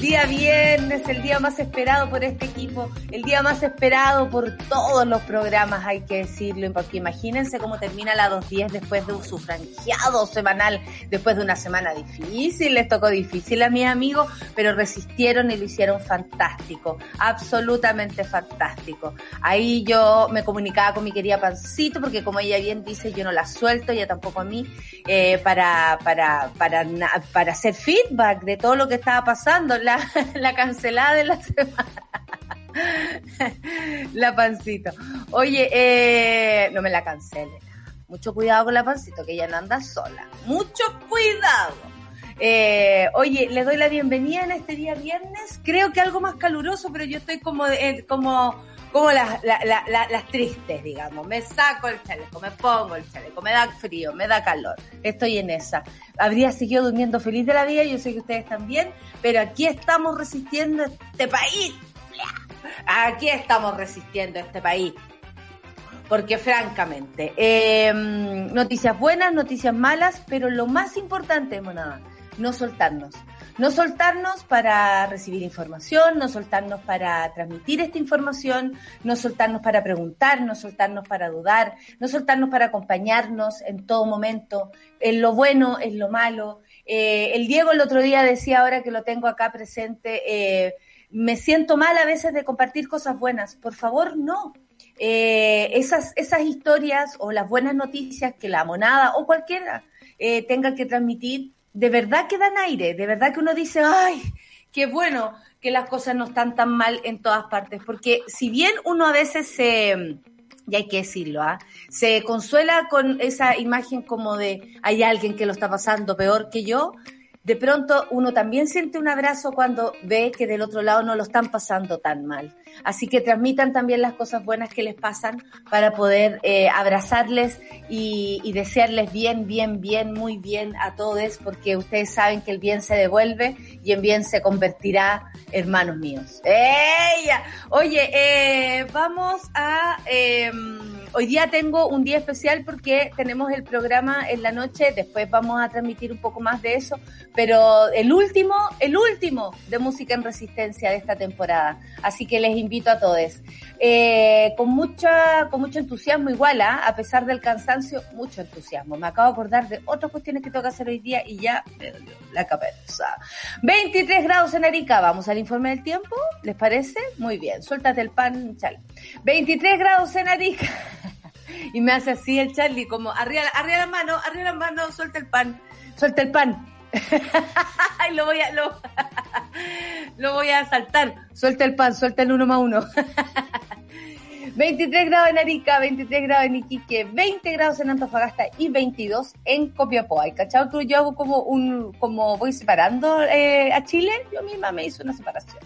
Día viernes, el día más esperado por este equipo, el día más esperado por todos los programas, hay que decirlo, porque imagínense cómo termina la 2.10 después de un sufranjeado semanal, después de una semana difícil, les tocó difícil a mis amigos, pero resistieron y lo hicieron fantástico, absolutamente fantástico. Ahí yo me comunicaba con mi querida Pancito, porque como ella bien dice, yo no la suelto, ella tampoco a mí, eh, para, para, para, para hacer feedback de todo lo que estaba pasando la, cancelada de la semana. la pancito. Oye, eh, no me la cancele. Mucho cuidado con la pancito, que ella no anda sola. Mucho cuidado. Eh, oye, les doy la bienvenida en este día viernes. Creo que algo más caluroso, pero yo estoy como, eh, como como las, las tristes, digamos. Me saco el chaleco, me pongo el chaleco, me da frío, me da calor. Estoy en esa. Habría seguido durmiendo feliz de la vida, yo sé que ustedes también, pero aquí estamos resistiendo este país. Aquí estamos resistiendo este país. Porque francamente, em, noticias buenas, noticias malas, pero lo más importante, monada, no soltarnos no soltarnos para recibir información, no soltarnos para transmitir esta información, no soltarnos para preguntar, no soltarnos para dudar, no soltarnos para acompañarnos en todo momento, en lo bueno, en lo malo. Eh, el Diego el otro día decía, ahora que lo tengo acá presente, eh, me siento mal a veces de compartir cosas buenas. Por favor, no. Eh, esas, esas historias o las buenas noticias que la monada o cualquiera tenga que transmitir, de verdad que dan aire, de verdad que uno dice, ay, qué bueno que las cosas no están tan mal en todas partes, porque si bien uno a veces se, y hay que decirlo, ¿ah? se consuela con esa imagen como de hay alguien que lo está pasando peor que yo, de pronto uno también siente un abrazo cuando ve que del otro lado no lo están pasando tan mal. Así que transmitan también las cosas buenas que les pasan para poder eh, abrazarles y, desearles bien, bien, bien, muy bien a todos, porque ustedes saben que el bien se devuelve y en bien se convertirá, hermanos míos. Oye, eh, vamos a... Eh, Hoy día tengo un día especial porque tenemos el programa en la noche, después vamos a transmitir un poco más de eso, pero el último, el último de música en resistencia de esta temporada. Así que les invito a todos. Eh, con mucha, con mucho entusiasmo igual, ¿ah? a pesar del cansancio, mucho entusiasmo. Me acabo de acordar de otras cuestiones que tengo que hacer hoy día y ya la cabeza. 23 grados en Arica, vamos al informe del tiempo, ¿les parece? Muy bien, suéltate el pan, chale. 23 grados en Arica. y me hace así el Charlie, como arriba, arriba la mano, arriba la mano, suelta el pan, suelta el pan. y lo voy a, lo, lo voy a saltar. Suelta el pan, suelta el uno más uno. 23 grados en Arica, 23 grados en Iquique, 20 grados en Antofagasta y 22 en Copiapó. ¿Hay cachado que yo hago como un, como voy separando eh, a Chile? Yo misma me hice una separación.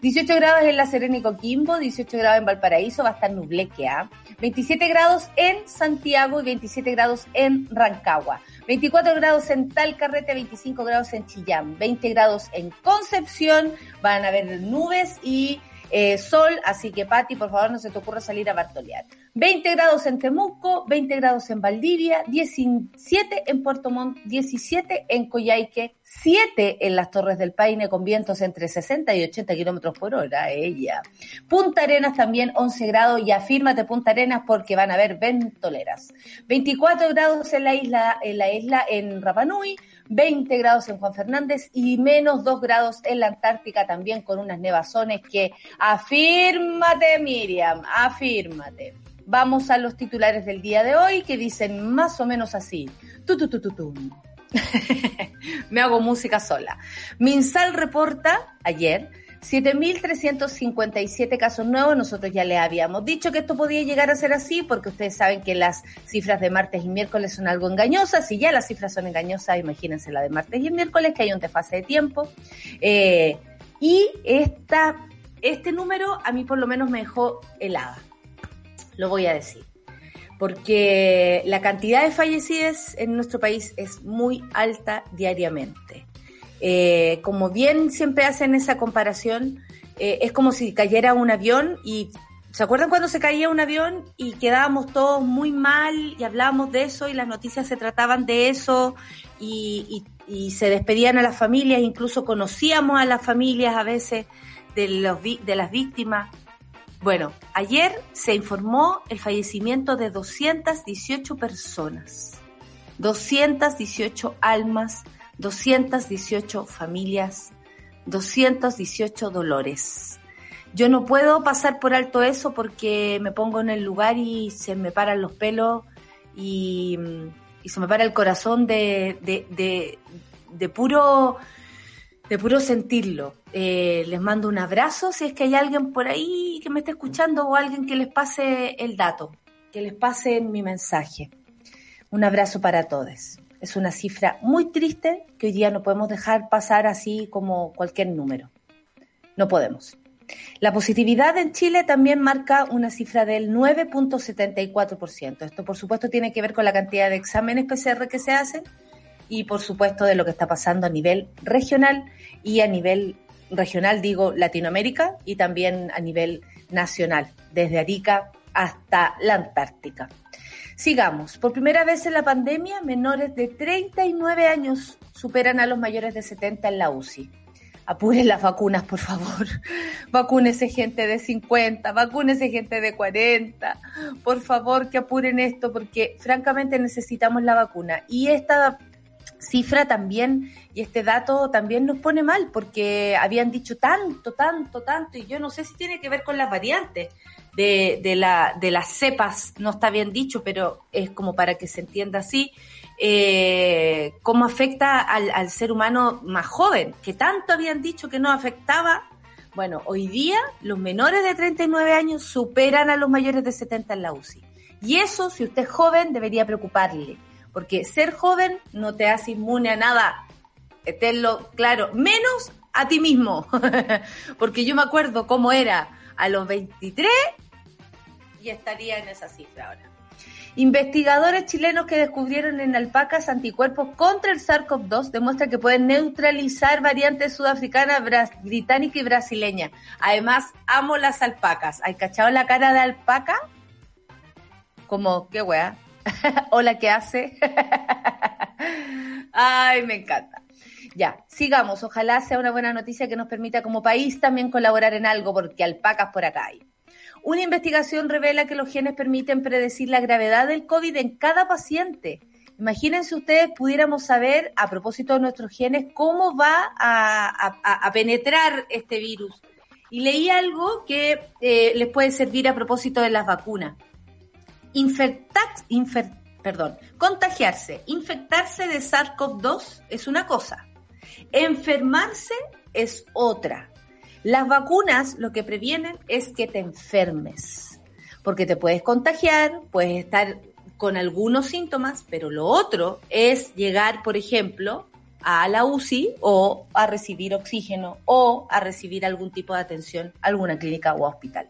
18 grados en La Serena y Coquimbo, 18 grados en Valparaíso, va a estar nublequea. 27 grados en Santiago y 27 grados en Rancagua. 24 grados en Talcarrete, 25 grados en Chillán, 20 grados en Concepción, van a haber nubes y eh, sol, así que Pati, por favor, no se te ocurra salir a bartolear. 20 grados en Temuco, 20 grados en Valdivia, 17 en Puerto Montt, 17 en Coyhaique, 7 en las Torres del Paine con vientos entre 60 y 80 kilómetros por hora, ella. Punta Arenas también 11 grados y afírmate Punta Arenas porque van a haber ventoleras. 24 grados en la isla, en la isla en Rapanui, 20 grados en Juan Fernández y menos 2 grados en la Antártica también con unas nevazones que afírmate Miriam, afírmate. Vamos a los titulares del día de hoy que dicen más o menos así. Tu, tu, tu, tu, Me hago música sola. Minsal reporta ayer 7.357 casos nuevos. Nosotros ya le habíamos dicho que esto podía llegar a ser así porque ustedes saben que las cifras de martes y miércoles son algo engañosas. Si ya las cifras son engañosas, imagínense la de martes y miércoles, que hay un desfase de tiempo. Eh, y esta este número a mí por lo menos me dejó helada. Lo voy a decir. Porque la cantidad de fallecidos en nuestro país es muy alta diariamente. Eh, como bien siempre hacen esa comparación, eh, es como si cayera un avión y ¿Se acuerdan cuando se caía un avión y quedábamos todos muy mal y hablábamos de eso y las noticias se trataban de eso y, se despedían a las familias, incluso conocíamos a las familias a veces de, las víctimas? Bueno, ayer se informó el fallecimiento de 218 personas, 218 almas, 218 familias, 218 dolores yo no puedo pasar por alto eso porque me pongo en el lugar y se me paran los pelos y, se me para el corazón de, de, puro de puro sentirlo. Eh, les mando un abrazo si es que hay alguien por ahí que me esté escuchando o alguien que les pase el dato, que les pase mi mensaje. Un abrazo para todos. Es una cifra muy triste que hoy día no podemos dejar pasar así como cualquier número. No podemos. La positividad en Chile también marca una cifra del 9.74%. Esto, por supuesto, tiene que ver con la cantidad de exámenes PCR que se hacen y, por supuesto, de lo que está pasando a nivel regional y a nivel regional, digo, Latinoamérica y también a nivel nacional, desde Arica hasta la Antártica. Sigamos. Por primera vez en la pandemia, menores de 39 años superan a los mayores de 70 en la UCI apuren las vacunas, por favor. Vacúnese gente de 50, vacúnese gente de 40. Por favor, que apuren esto porque francamente necesitamos la vacuna. Y esta cifra también y este dato también nos pone mal porque habían dicho tanto, tanto, tanto y yo no sé si tiene que ver con las variantes de, la, de las cepas, no está bien dicho, pero es como para que se entienda así eh, cómo afecta al, ser humano más joven, que tanto habían dicho que no afectaba. Bueno, hoy día los menores de 39 años superan a los mayores de 70 en la UCI. Y eso, si usted es joven, debería preocuparle, porque ser joven no te hace inmune a nada. Tenlo claro, menos a ti mismo, porque yo me acuerdo cómo era a los 23 y estaría en esa cifra ahora. Investigadores chilenos que descubrieron en alpacas anticuerpos contra el SARS-CoV-2 demuestran que pueden neutralizar variantes sudafricanas, británica y brasileña. Además, amo las alpacas. ¿Hay cachado la cara de alpaca? Como, qué wea. Hola, ¿qué hace? Ay, me encanta. Ya, sigamos. Ojalá sea una buena noticia que nos permita como país también colaborar en algo, porque alpacas por acá hay. Una investigación revela que los genes permiten predecir la gravedad del COVID en cada paciente. Imagínense ustedes, pudiéramos saber, a propósito de nuestros genes, cómo va a, penetrar este virus. Y leí algo que eh, les puede servir a propósito de las vacunas. perdón, contagiarse, infectarse de SARS-CoV-2 es una cosa, enfermarse es otra. Las vacunas lo que previenen es que te enfermes, porque te puedes contagiar, puedes estar con algunos síntomas, pero lo otro es llegar, por ejemplo, a la UCI o a recibir oxígeno o a recibir algún tipo de atención, alguna clínica o hospital.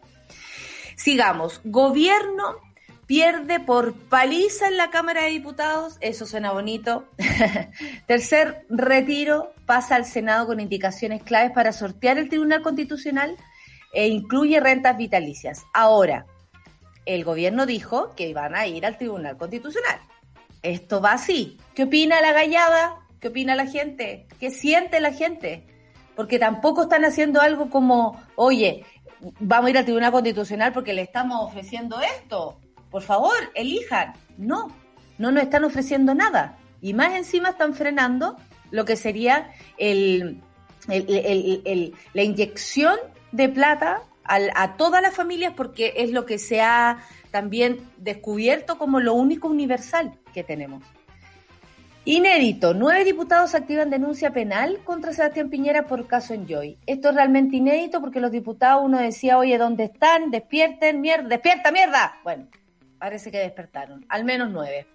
Sigamos. Gobierno pierde por paliza en la Cámara de Diputados, eso suena bonito. Tercer retiro pasa al Senado con indicaciones claves para sortear el Tribunal Constitucional e incluye rentas vitalicias. Ahora, el gobierno dijo que iban a ir al Tribunal Constitucional. Esto va así. ¿Qué opina la gallada? ¿Qué opina la gente? ¿Qué siente la gente? Porque tampoco están haciendo algo como, oye, vamos a ir al Tribunal Constitucional porque le estamos ofreciendo esto por favor, elijan. No, no nos están ofreciendo nada. Y más encima están frenando lo que sería el, la inyección de plata a todas las familias porque es lo que se ha también descubierto como lo único universal que tenemos. Inédito, nueve diputados activan denuncia penal contra Sebastián Piñera por caso Enjoy. Esto es realmente inédito porque los diputados uno decía, oye, ¿dónde están? Despierten, mierda, despierta, mierda. Bueno, Parece que despertaron, al menos nueve.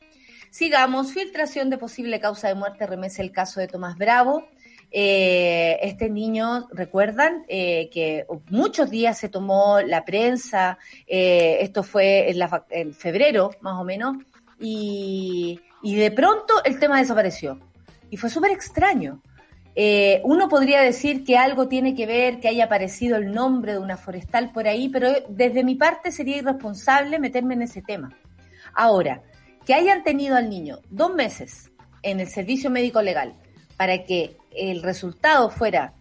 Sigamos, filtración de posible causa de muerte remece el caso de Tomás Bravo. eh, este niño, recuerdan eh, que muchos días se tomó la prensa, eh, esto fue en, en, febrero más o menos, y, y, de pronto el tema desapareció. Y fue súper extraño. Uno podría decir que algo tiene que ver, que haya aparecido el nombre de una forestal por ahí, pero desde mi parte sería irresponsable meterme en ese tema. Ahora, que hayan tenido al niño dos meses en el servicio médico legal para que el resultado fuera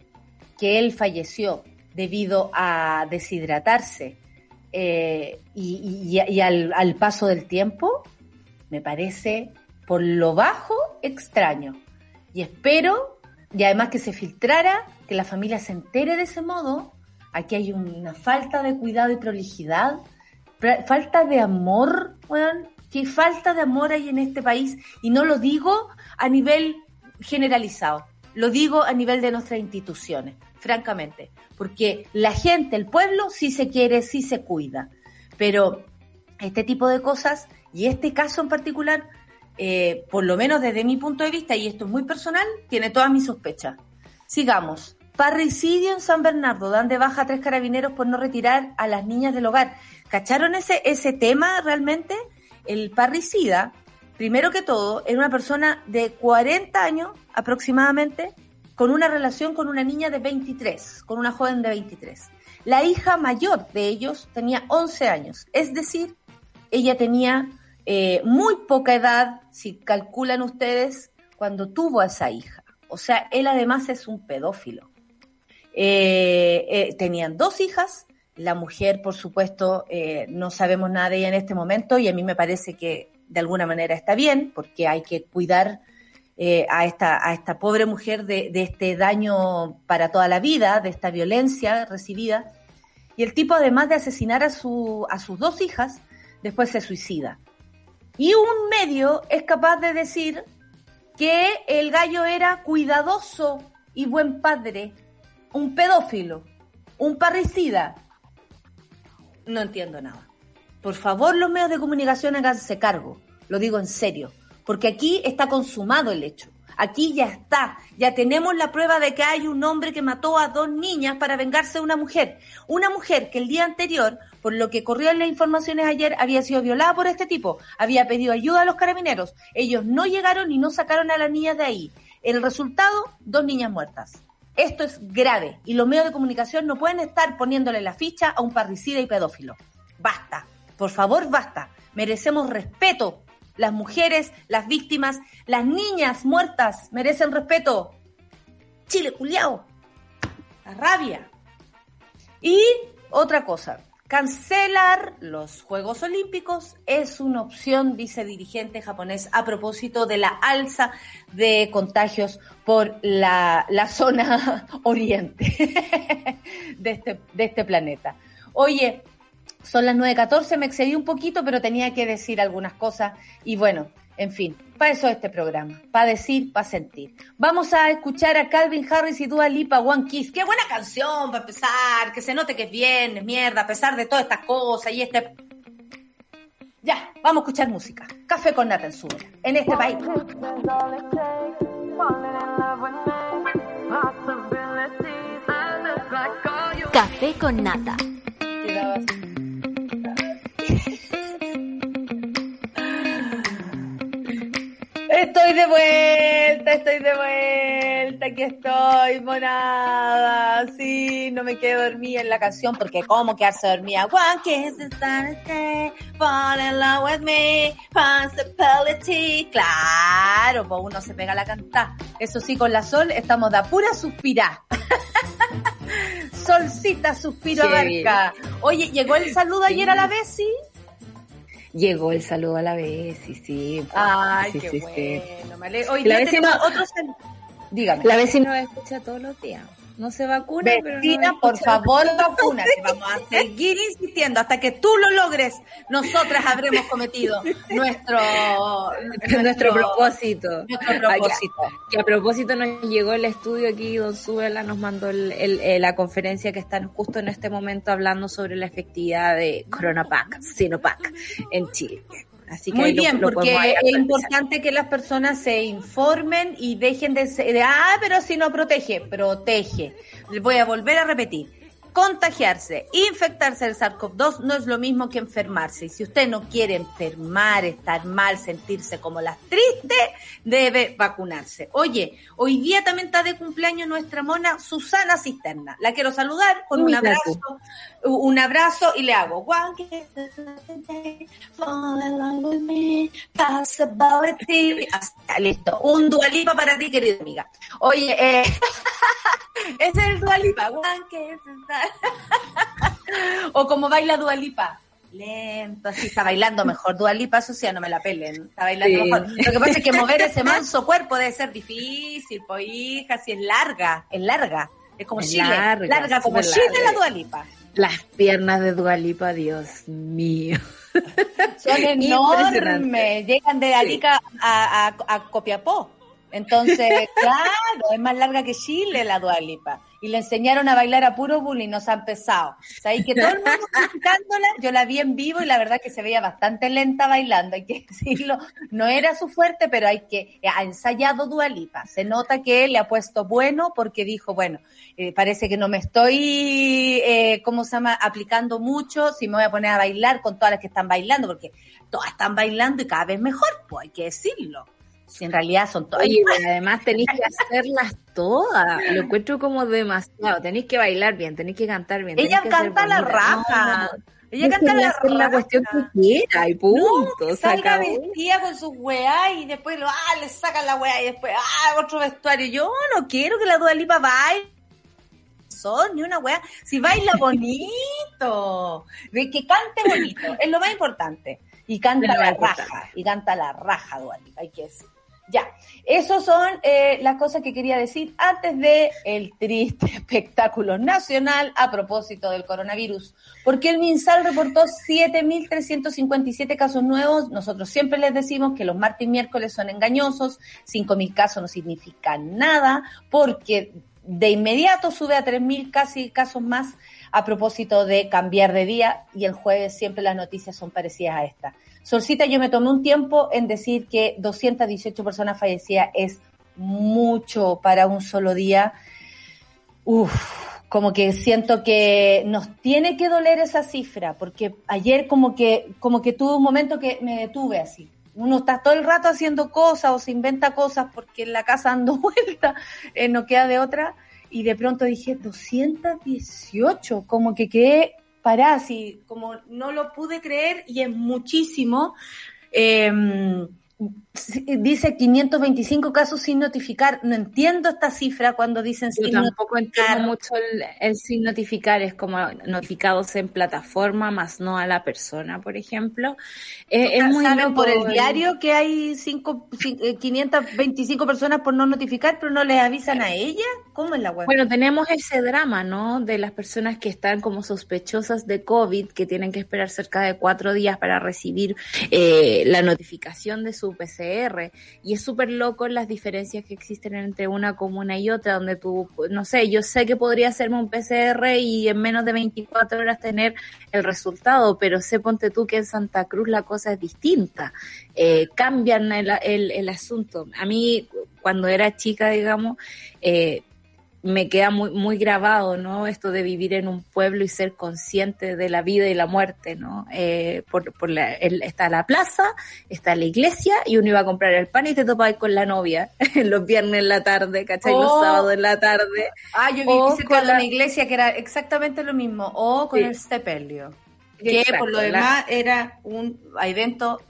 que él falleció debido a deshidratarse eh, y, al, paso del tiempo, me parece por lo bajo extraño. Y espero, y además que se filtrara, que la familia se entere de ese modo. Aquí hay una falta de cuidado y prolijidad, falta de amor, qué falta de amor hay en este país. Y no lo digo a nivel generalizado. Lo digo a nivel de nuestras instituciones, francamente, porque la gente, el pueblo, sí se quiere, sí se cuida, pero este tipo de cosas y este caso en particular, eh, por lo menos desde mi punto de vista, y esto es muy personal, tiene todas mis sospechas. Sigamos. Parricidio en San Bernardo, dan de baja a tres carabineros por no retirar a las niñas del hogar. ¿Cacharon ese, ese tema realmente? El parricida primero que todo, era una persona de 40 años aproximadamente, con una relación con una niña de 23, con una joven de 23. La hija mayor de ellos tenía 11 años, es decir, ella tenía eh, muy poca edad, si calculan ustedes, cuando tuvo a esa hija. O sea, él además es un pedófilo. Eh, eh, tenían dos hijas, la mujer, por supuesto, no sabemos nada de ella en este momento y a mí me parece que de alguna manera está bien, porque hay que cuidar a, esta, a esta pobre mujer de, este daño para toda la vida, de esta violencia recibida. Y el tipo, además de asesinar a, su, a sus dos hijas, después se suicida. Y un medio es capaz de decir que el gallo era cuidadoso y buen padre, un pedófilo, un parricida. No entiendo nada. Por favor, los medios de comunicación háganse cargo. Lo digo en serio. Porque aquí está consumado el hecho. Aquí ya está. Ya tenemos la prueba de que hay un hombre que mató a dos niñas para vengarse de una mujer. Una mujer que el día anterior, por lo que corrió en las informaciones ayer, había sido violada por este tipo. Había pedido ayuda a los carabineros. Ellos no llegaron y no sacaron a las niñas de ahí. El resultado, dos niñas muertas. Esto es grave y los medios de comunicación no pueden estar poniéndole la ficha a un parricida y pedófilo. Basta. Por favor, basta. Merecemos respeto. Las mujeres, las víctimas, las niñas muertas merecen respeto. Chile, culiao. La rabia. Y otra cosa, cancelar los Juegos Olímpicos es una opción, dice dirigente japonés, a propósito de la alza de contagios por la, la zona oriente de este, de este planeta. Oye, son las 9.14, me excedí un poquito, pero tenía que decir algunas cosas y bueno, en fin, para eso este programa, para decir, para sentir. Vamos a escuchar a Calvin Harris y Dua Lipa One Kiss. Qué buena canción para empezar, que se note que es bien, es mierda, a pesar de todas estas cosas y este... Ya, vamos a escuchar música. Café con nata en su en este país. Café con nata. Estoy de vuelta, estoy de vuelta, aquí estoy, monada. Sí, no me quedo dormida en la canción porque cómo quedarse dormida. One kiss is fall in love with me, possibility. Claro, pues uno se pega la cantar. Eso sí, con la sol estamos de pura suspirar. Solcita, suspiro abarca. Oye, ¿llegó el saludo ayer a la sí? Llegó el saludo a la vez, sí, sí. Ay, qué bueno. Hoy la vecina, otros... Dígame. La vecina escucha todos los días no se vacuna. Vecina, por favor, vacuna. Vamos a seguir insistiendo hasta que tú lo logres. Nosotras habremos cometido nuestro, nuestro, propósito. Nuestro propósito. Que a, propósito nos llegó el estudio aquí, don Suela nos mandó el, eh, la conferencia que están justo en este momento hablando sobre la efectividad de Coronapac, Sinopac en Chile. Así que Muy lo- bien, lo porque es importante que las personas se informen y dejen de ser, de, ah, pero si no protege, protege. Les voy a volver a repetir. Contagiarse, infectarse del SARS-CoV-2 no es lo mismo que enfermarse. Y si usted no quiere enfermar, estar mal, sentirse como las tristes, debe vacunarse. Oye, hoy día también está de cumpleaños nuestra mona Susana Cisterna. La quiero saludar con un tú. Un abrazo y le hago listo. Un dualipa para ti, querida amiga. Oye, eh, ese es el dualipa. O como baila dualipa. Lento, así está bailando mejor. Dualipa, eso sí, no me la pelen. Está bailando Sí. mejor. Lo que pasa es que mover ese manso cuerpo debe ser difícil, pues hija, si es larga, es larga. Es como Es Chile, larga, larga, como Chile larga. la dualipa. Las piernas de Dualipa, Dios mío. Son enormes, llegan de Arica a, a, a Copiapó. Entonces, claro, es más larga que Chile la Dualipa. Y le enseñaron a bailar a puro bullying, nos han pesado. O sea, y que todo el mundo criticándola, yo la vi en vivo y la verdad que se veía bastante lenta bailando, hay que decirlo. No era su fuerte, pero hay que, ha ensayado Dualipa. Se nota que él le ha puesto bueno porque dijo, bueno, eh, parece que no me estoy, eh, ¿cómo se llama?, aplicando mucho, si me voy a poner a bailar con todas las que están bailando, porque todas están bailando y cada vez mejor, pues hay que decirlo. Si en realidad son todas. Oye, pero además tenéis que hacerlas todas. Lo encuentro como demasiado. Tenéis que bailar bien, tenéis que cantar bien. Ella canta la raja. No, no, no. Ella canta la hacer la raja. cuestión que quiera y punto. No, que salga vestida con sus weá y después lo, ah, le sacan la weá y después, ah, otro vestuario. Yo no quiero que la Dualipa baile. Son ni una weá. Si baila bonito, que cante bonito, es lo más importante. Y canta la más raja, y canta la raja, Dualipa, hay que decir. Ya, esas son eh, las cosas que quería decir antes de el triste espectáculo nacional a propósito del coronavirus. Porque el MinSal reportó 7.357 casos nuevos. Nosotros siempre les decimos que los martes y miércoles son engañosos. 5.000 casos no significan nada porque de inmediato sube a 3.000 casi casos más a propósito de cambiar de día y el jueves siempre las noticias son parecidas a esta. Solcita, yo me tomé un tiempo en decir que 218 personas fallecidas es mucho para un solo día. Uf, como que siento que nos tiene que doler esa cifra, porque ayer como que, como que tuve un momento que me detuve así. Uno está todo el rato haciendo cosas o se inventa cosas porque en la casa dando vuelta, eh, no queda de otra. Y de pronto dije, 218, como que quedé parada así, como no lo pude creer y es muchísimo. Eh, dice 525 casos sin notificar. No entiendo esta cifra cuando dicen Yo sin tampoco entiendo mucho el, el sin notificar, es como notificados en plataforma, más no a la persona, por ejemplo. Eh, es muy Saben loco por el diario que hay cinco, cin- eh, 525 personas por no notificar, pero no les avisan a ella. ¿Cómo es la web? Bueno, tenemos ese drama, ¿no? De las personas que están como sospechosas de COVID, que tienen que esperar cerca de cuatro días para recibir eh, la notificación de su PCR. Y es súper loco las diferencias que existen entre una comuna y otra, donde tú, no sé, yo sé que podría hacerme un PCR y en menos de 24 horas tener el resultado, pero sé, ponte tú que en Santa Cruz la cosa es distinta. Eh, cambian el, el, el asunto. A mí, cuando era chica, digamos, eh, me queda muy, muy grabado, ¿no? Esto de vivir en un pueblo y ser consciente de la vida y la muerte, ¿no? Eh, por, por la, el- está la plaza, está la iglesia y uno iba a comprar el pan y te topabas con la novia los viernes en la tarde, ¿cachai? Los Oh. sábados en la tarde. ah, yo vi o cerca con de la- una iglesia que era exactamente lo mismo, o con Sí. el sepelio. Que Exacto, por lo la- demás era un evento,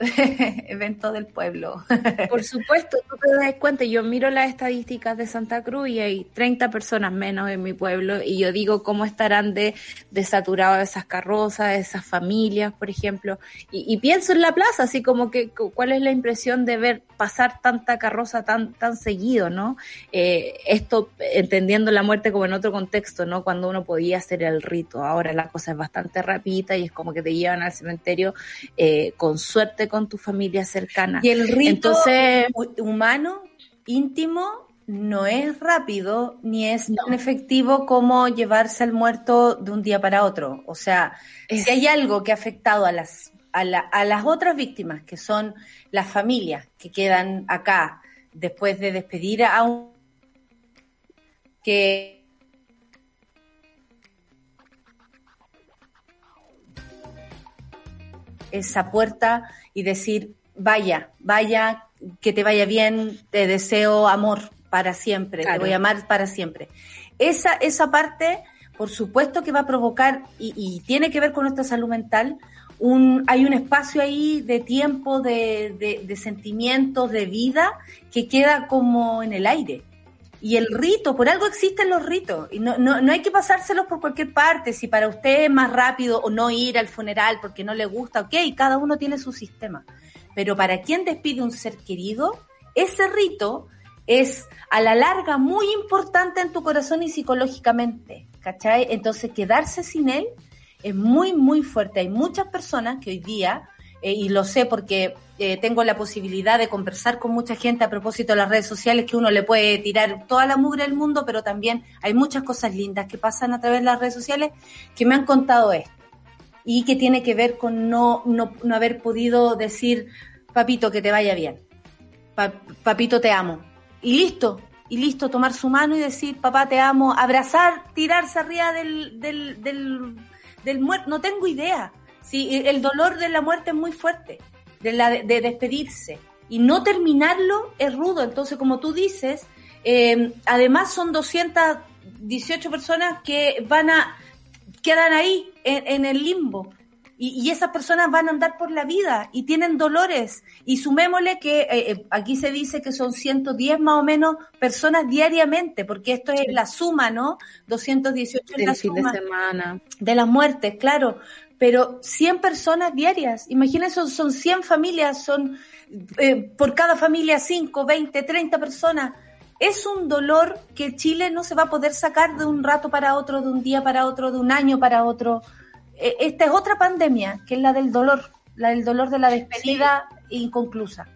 evento del pueblo. Por supuesto, tú te das cuenta, yo miro las estadísticas de Santa Cruz y hay 30 personas menos en mi pueblo y yo digo cómo estarán de, de esas carrozas, esas familias, por ejemplo, y, y pienso en la plaza, así como que cu- cuál es la impresión de ver pasar tanta carroza tan, tan seguido, ¿no? Eh, esto entendiendo la muerte como en otro contexto, ¿no? Cuando uno podía hacer el rito, ahora la cosa es bastante rapidita y es como que te llevan al cementerio eh, con suerte con tu familia cercana. Y el rito Entonces, hu- humano, íntimo, no es rápido ni es No. tan efectivo como llevarse al muerto de un día para otro. O sea, Es- si hay algo que ha afectado a las a, las otras víctimas, que son las familias que quedan acá después de despedir a un que esa puerta y decir, vaya, vaya, que te vaya bien, te deseo amor para siempre, te voy a amar para siempre. Esa, esa parte, por supuesto que va a provocar, y, tiene que ver con nuestra salud mental, un, hay un espacio ahí de tiempo, de, de sentimientos, de vida, que queda como en el aire. Y el rito, por algo existen los ritos. Y no, no, no hay que pasárselos por cualquier parte. Si para usted es más rápido o no ir al funeral porque no le gusta, ok, cada uno tiene su sistema. Pero para quien despide un ser querido, ese rito es a la larga muy importante en tu corazón y psicológicamente. ¿Cachai? Entonces quedarse sin él es muy, muy fuerte. Hay muchas personas que hoy día eh, y lo sé porque eh, tengo la posibilidad de conversar con mucha gente a propósito de las redes sociales, que uno le puede tirar toda la mugre del mundo, pero también hay muchas cosas lindas que pasan a través de las redes sociales que me han contado esto y que tiene que ver con no, no, no haber podido decir, papito, que te vaya bien, papito, te amo. Y listo, y listo, tomar su mano y decir, papá, te amo, abrazar, tirarse arriba del, del, del, del muerto, no tengo idea Sí, el dolor de la muerte es muy fuerte, de, la, de, despedirse. Y no terminarlo es rudo. Entonces, como tú dices, eh, además son 218 personas que van a, quedan ahí en, el limbo. Y, esas personas van a andar por la vida y tienen dolores. Y sumémosle que eh, eh, aquí se dice que son 110 más o menos personas diariamente, porque esto es la suma, ¿no? 218 es la suma de semana. De las muertes, claro pero 100 personas diarias. Imagínense, son 100 familias, son eh, por cada familia 5, 20, 30 personas. Es un dolor que Chile no se va a poder sacar de un rato para otro, de un día para otro, de un año para otro. E, esta es otra pandemia, que es la del dolor, la del dolor de la despedida inconclusa.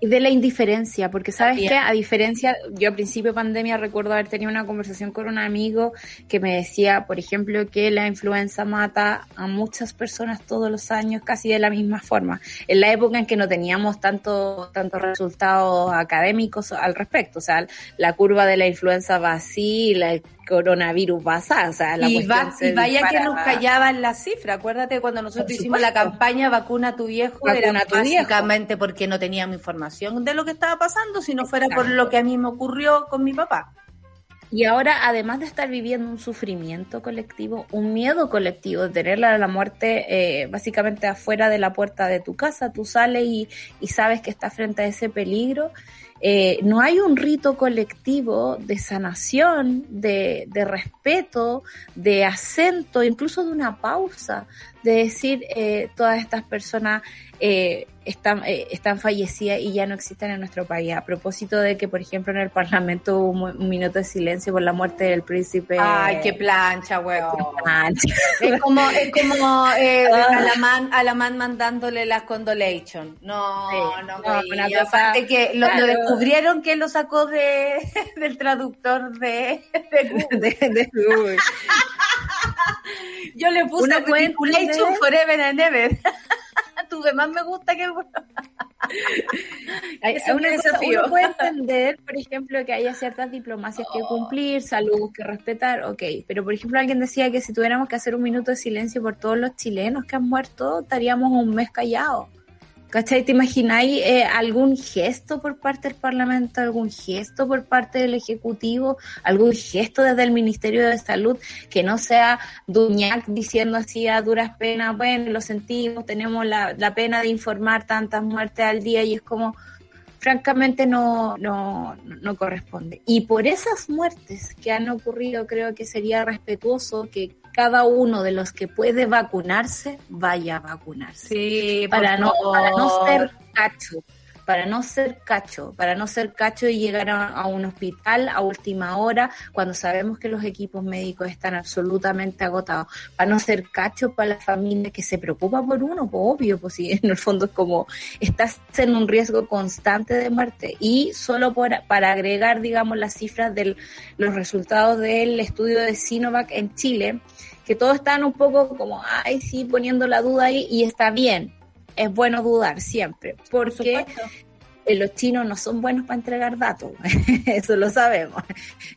Y de la indiferencia, porque sabes que a diferencia, yo a principio de pandemia recuerdo haber tenido una conversación con un amigo que me decía, por ejemplo, que la influenza mata a muchas personas todos los años casi de la misma forma. En la época en que no teníamos tanto, tantos resultados académicos al respecto, o sea, la curva de la influenza va así, la coronavirus pasa, o sea, la y, vaya que nos callaban la cifra, acuérdate cuando nosotros hicimos la campaña vacuna a tu viejo, vacuna era tu básicamente porque no teníamos información de lo que estaba pasando, si no fuera por lo que a mí me ocurrió con mi papá. Y ahora, además de estar viviendo un sufrimiento colectivo, un miedo colectivo, de tener la, la muerte eh, básicamente afuera de la puerta de tu casa, tú sales y, y sabes que estás frente a ese peligro, eh, no hay un rito colectivo de sanación, de, de, respeto, de acento, incluso de una pausa, de decir eh, todas estas personas eh, están, eh, están fallecidas y ya no existen en nuestro país. A propósito de que, por ejemplo, en el Parlamento hubo un, minuto de silencio por la muerte del príncipe. Ay, qué plancha, weón. Es como, es como eh, ah. Alamán, mandándole las condolations. No, no, no, y aparte que lo, descubrieron que lo sacó de, del traductor de, de Google. Yo le puse una Forever and Ever. Tuve más me gusta que Hay, un desafío. Uno puede entender, por ejemplo, que haya ciertas diplomacias que cumplir, salud que respetar, ok, pero por ejemplo alguien decía que si tuviéramos que hacer un minuto de silencio por todos los chilenos que han muerto, estaríamos un mes callados. ¿Cachai? ¿Te imagináis eh, algún gesto por parte del Parlamento, algún gesto por parte del Ejecutivo, algún gesto desde el Ministerio de Salud que no sea Duñac diciendo así a duras penas, bueno, lo sentimos, tenemos la, la pena de informar tantas muertes al día y es como, francamente no, no, no corresponde. Y por esas muertes que han ocurrido, creo que sería respetuoso que cada uno de los que puede vacunarse vaya a vacunarse. Sí, para, no, para no ser cacho para no ser cacho, para no ser cacho y llegar a, un hospital a última hora cuando sabemos que los equipos médicos están absolutamente agotados, para no ser cacho para la familia que se preocupa por uno, pues obvio, pues si en el fondo es como estás en un riesgo constante de muerte. Y solo para agregar, digamos, las cifras de los resultados del estudio de Sinovac en Chile, que todos están un poco como, ay, sí, poniendo la duda ahí, y está bien, es bueno dudar siempre, porque eh, los chinos no son buenos para entregar datos, eso lo sabemos.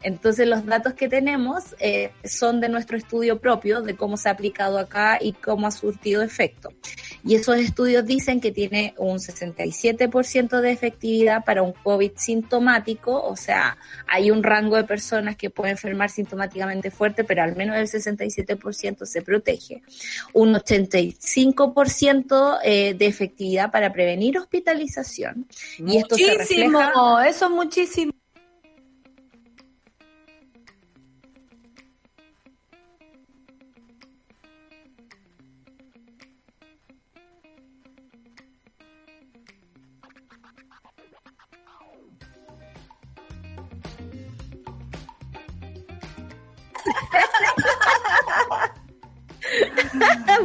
Entonces los datos que tenemos eh, son de nuestro estudio propio, de cómo se ha aplicado acá y cómo ha surtido efecto. Y esos estudios dicen que tiene un 67% de efectividad para un COVID sintomático, o sea, hay un rango de personas que pueden enfermar sintomáticamente fuerte, pero al menos el 67% se protege. Un 85% eh, de efectividad para prevenir hospitalización refleja... eso es muchísimo.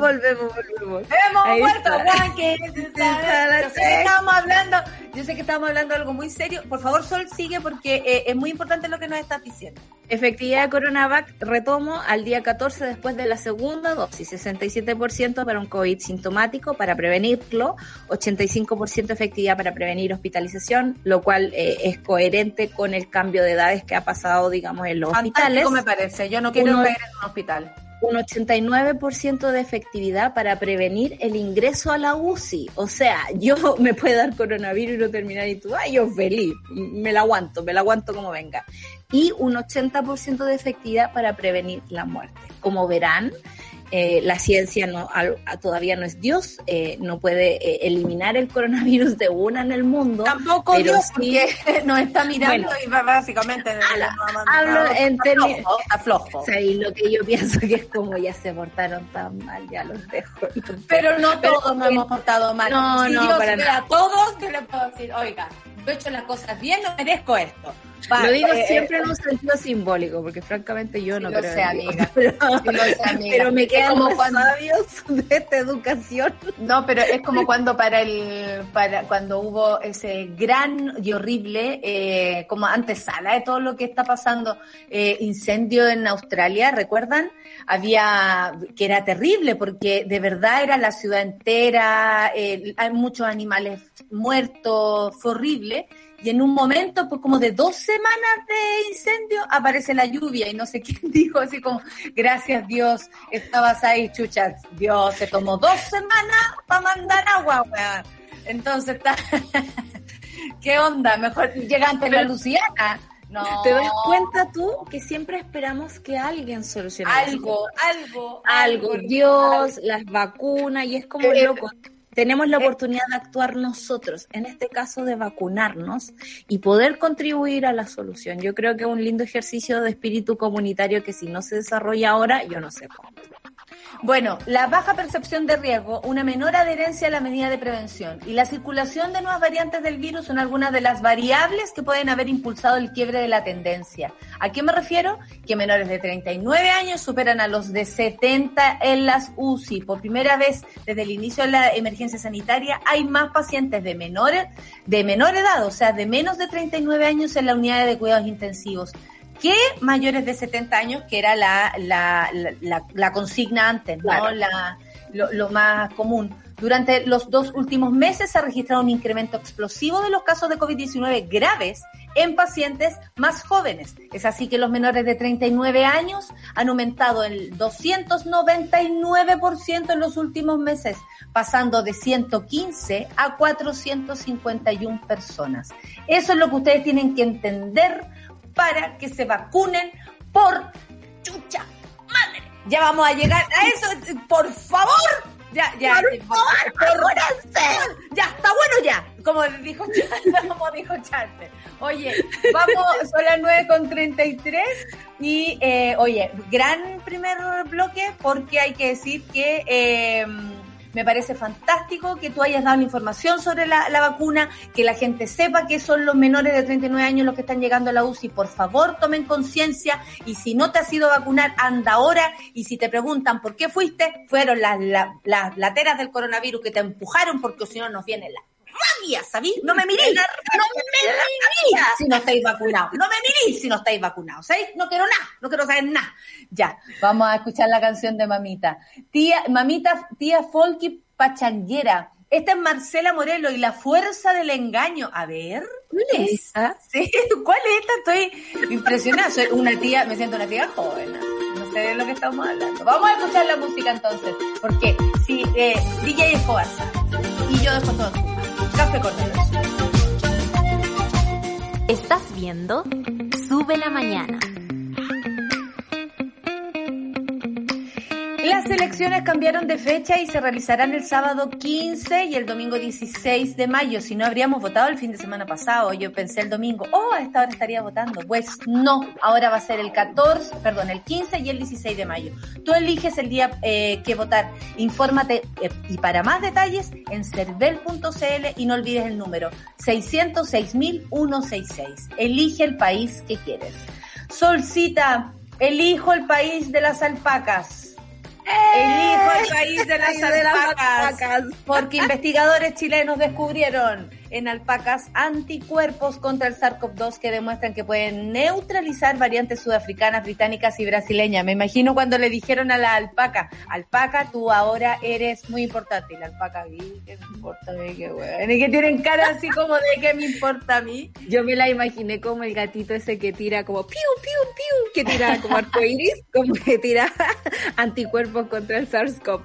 Volvemos, volvemos. Hemos vuelto, Juan, que estábamos hablando, yo sé que estamos hablando de algo muy serio. Por favor, Sol, sigue porque eh, es muy importante lo que nos estás diciendo. Efectividad de Coronavac, retomo al día 14 después de la segunda dosis, 67% para un COVID sintomático para prevenirlo, 85% efectividad para prevenir hospitalización, lo cual eh, es coherente con el cambio de edades que ha pasado, digamos, en los Fantástico hospitales. me parece, yo no quiero caer en un hospital un 89% de efectividad para prevenir el ingreso a la UCI. O sea, yo me puedo dar coronavirus y no terminar y tú, ay, yo feliz, me la aguanto, me la aguanto como venga. Y un 80% de efectividad para prevenir la muerte. Como verán, eh, la ciencia no, todavía no es Dios, eh, no puede eh, eliminar el coronavirus de una en el mundo. Tampoco Dios, porque nos está mirando y básicamente hablo en términos flojo. O sea, y lo que yo pienso que es como ya se portaron tan mal, ya los dejo. Pero no todos nos hemos portado mal. No, si no, Dios para a todos, yo le puedo decir, oiga, yo he hecho las cosas bien, no merezco esto. lo digo eh, siempre en un sentido simbólico, porque francamente yo no lo creo sé, amiga. Pero, sé, amiga. pero me quedan como los cuando... sabios de esta educación. No, pero es como cuando para el para cuando hubo ese gran y horrible eh, como antesala de todo lo que está pasando eh, incendio en Australia, ¿recuerdan? Había que era terrible porque de verdad era la ciudad entera, eh, hay muchos animales muertos, fue horrible y en un momento, pues como de dos semanas de incendio, aparece la lluvia y no sé quién dijo así como, gracias Dios, estabas ahí, chucha, Dios, se tomó dos semanas para mandar agua, weón. Entonces está, ¿qué onda? Mejor llega antes la Luciana. No. ¿Te das cuenta tú que siempre esperamos que alguien solucione algo, algo, algo, Dios, las vacunas, y es como Eh, loco. Tenemos la oportunidad de actuar nosotros, en este caso de vacunarnos y poder contribuir a la solución. Yo creo que es un lindo ejercicio de espíritu comunitario que si no se desarrolla ahora, yo no sé cómo. Bueno, la baja percepción de riesgo, una menor adherencia a la medida de prevención y la circulación de nuevas variantes del virus son algunas de las variables que pueden haber impulsado el quiebre de la tendencia. ¿A qué me refiero? Que menores de 39 años superan a los de 70 en las UCI. Por primera vez desde el inicio de la emergencia sanitaria hay más pacientes de menores de menor edad, o sea, de menos de 39 años en la unidad de cuidados intensivos que mayores de 70 años, que era la, la, la, la consigna antes, ¿no? Claro. La, lo, lo más común. Durante los dos últimos meses se ha registrado un incremento explosivo de los casos de COVID-19 graves en pacientes más jóvenes. Es así que los menores de 39 años han aumentado el 299% en los últimos meses, pasando de 115 a 451 personas. Eso es lo que ustedes tienen que entender para que se vacunen por chucha madre. Ya vamos a llegar a eso, por favor. Ya, ya, Por por, por- ya, está bueno ya, como dijo, como dijo Charte. Oye, vamos, son las 9 con 33 y, eh, oye, gran primer bloque porque hay que decir que eh, me parece fantástico que tú hayas dado la información sobre la, la vacuna, que la gente sepa que son los menores de 39 años los que están llegando a la UCI. Por favor, tomen conciencia y si no te has ido a vacunar, anda ahora. Y si te preguntan por qué fuiste, fueron las, las, las lateras del coronavirus que te empujaron porque si no nos viene la rabia, ¿sabí? No me mirís, no me mirís si no estáis vacunados, no me mirís si no estáis vacunados, ¿sabéis? No quiero nada, no quiero saber nada. Ya, vamos a escuchar la canción de Mamita. Tía, Mamita, tía Folky Pachanguera. Esta es Marcela Morelo y la fuerza del engaño. A ver. ¿Cuál es esa? Sí, ¿cuál es esta? Estoy impresionada. Soy una tía, me siento una tía joven. No sé de lo que estamos hablando. Vamos a escuchar la música entonces. Porque si eh, DJ Escobar y yo dejo todo Café con Estás viendo Sube la Mañana. Las elecciones cambiaron de fecha y se realizarán el sábado 15 y el domingo 16 de mayo. Si no habríamos votado el fin de semana pasado, yo pensé el domingo, oh, a esta hora estaría votando. Pues no, ahora va a ser el 14, perdón, el 15 y el 16 de mayo. Tú eliges el día eh, que votar. Infórmate eh, y para más detalles en cervel.cl y no olvides el número 606.166. Elige el país que quieres. Solcita, elijo el país de las alpacas. Elijo el país de las, alpacas, porque investigadores chilenos descubrieron en alpacas anticuerpos contra el SARS-CoV-2 que demuestran que pueden neutralizar variantes sudafricanas, británicas y brasileñas. Me imagino cuando le dijeron a la alpaca, alpaca, tú ahora eres muy importante. Y la alpaca, ¿qué me importa a mí? Qué bueno. Y que tienen cara así como de ¿qué me importa a mí? Yo me la imaginé como el gatito ese que tira como piu, piu, piu, que tira como arcoiris, como que tira anticuerpos contra el SARS-CoV.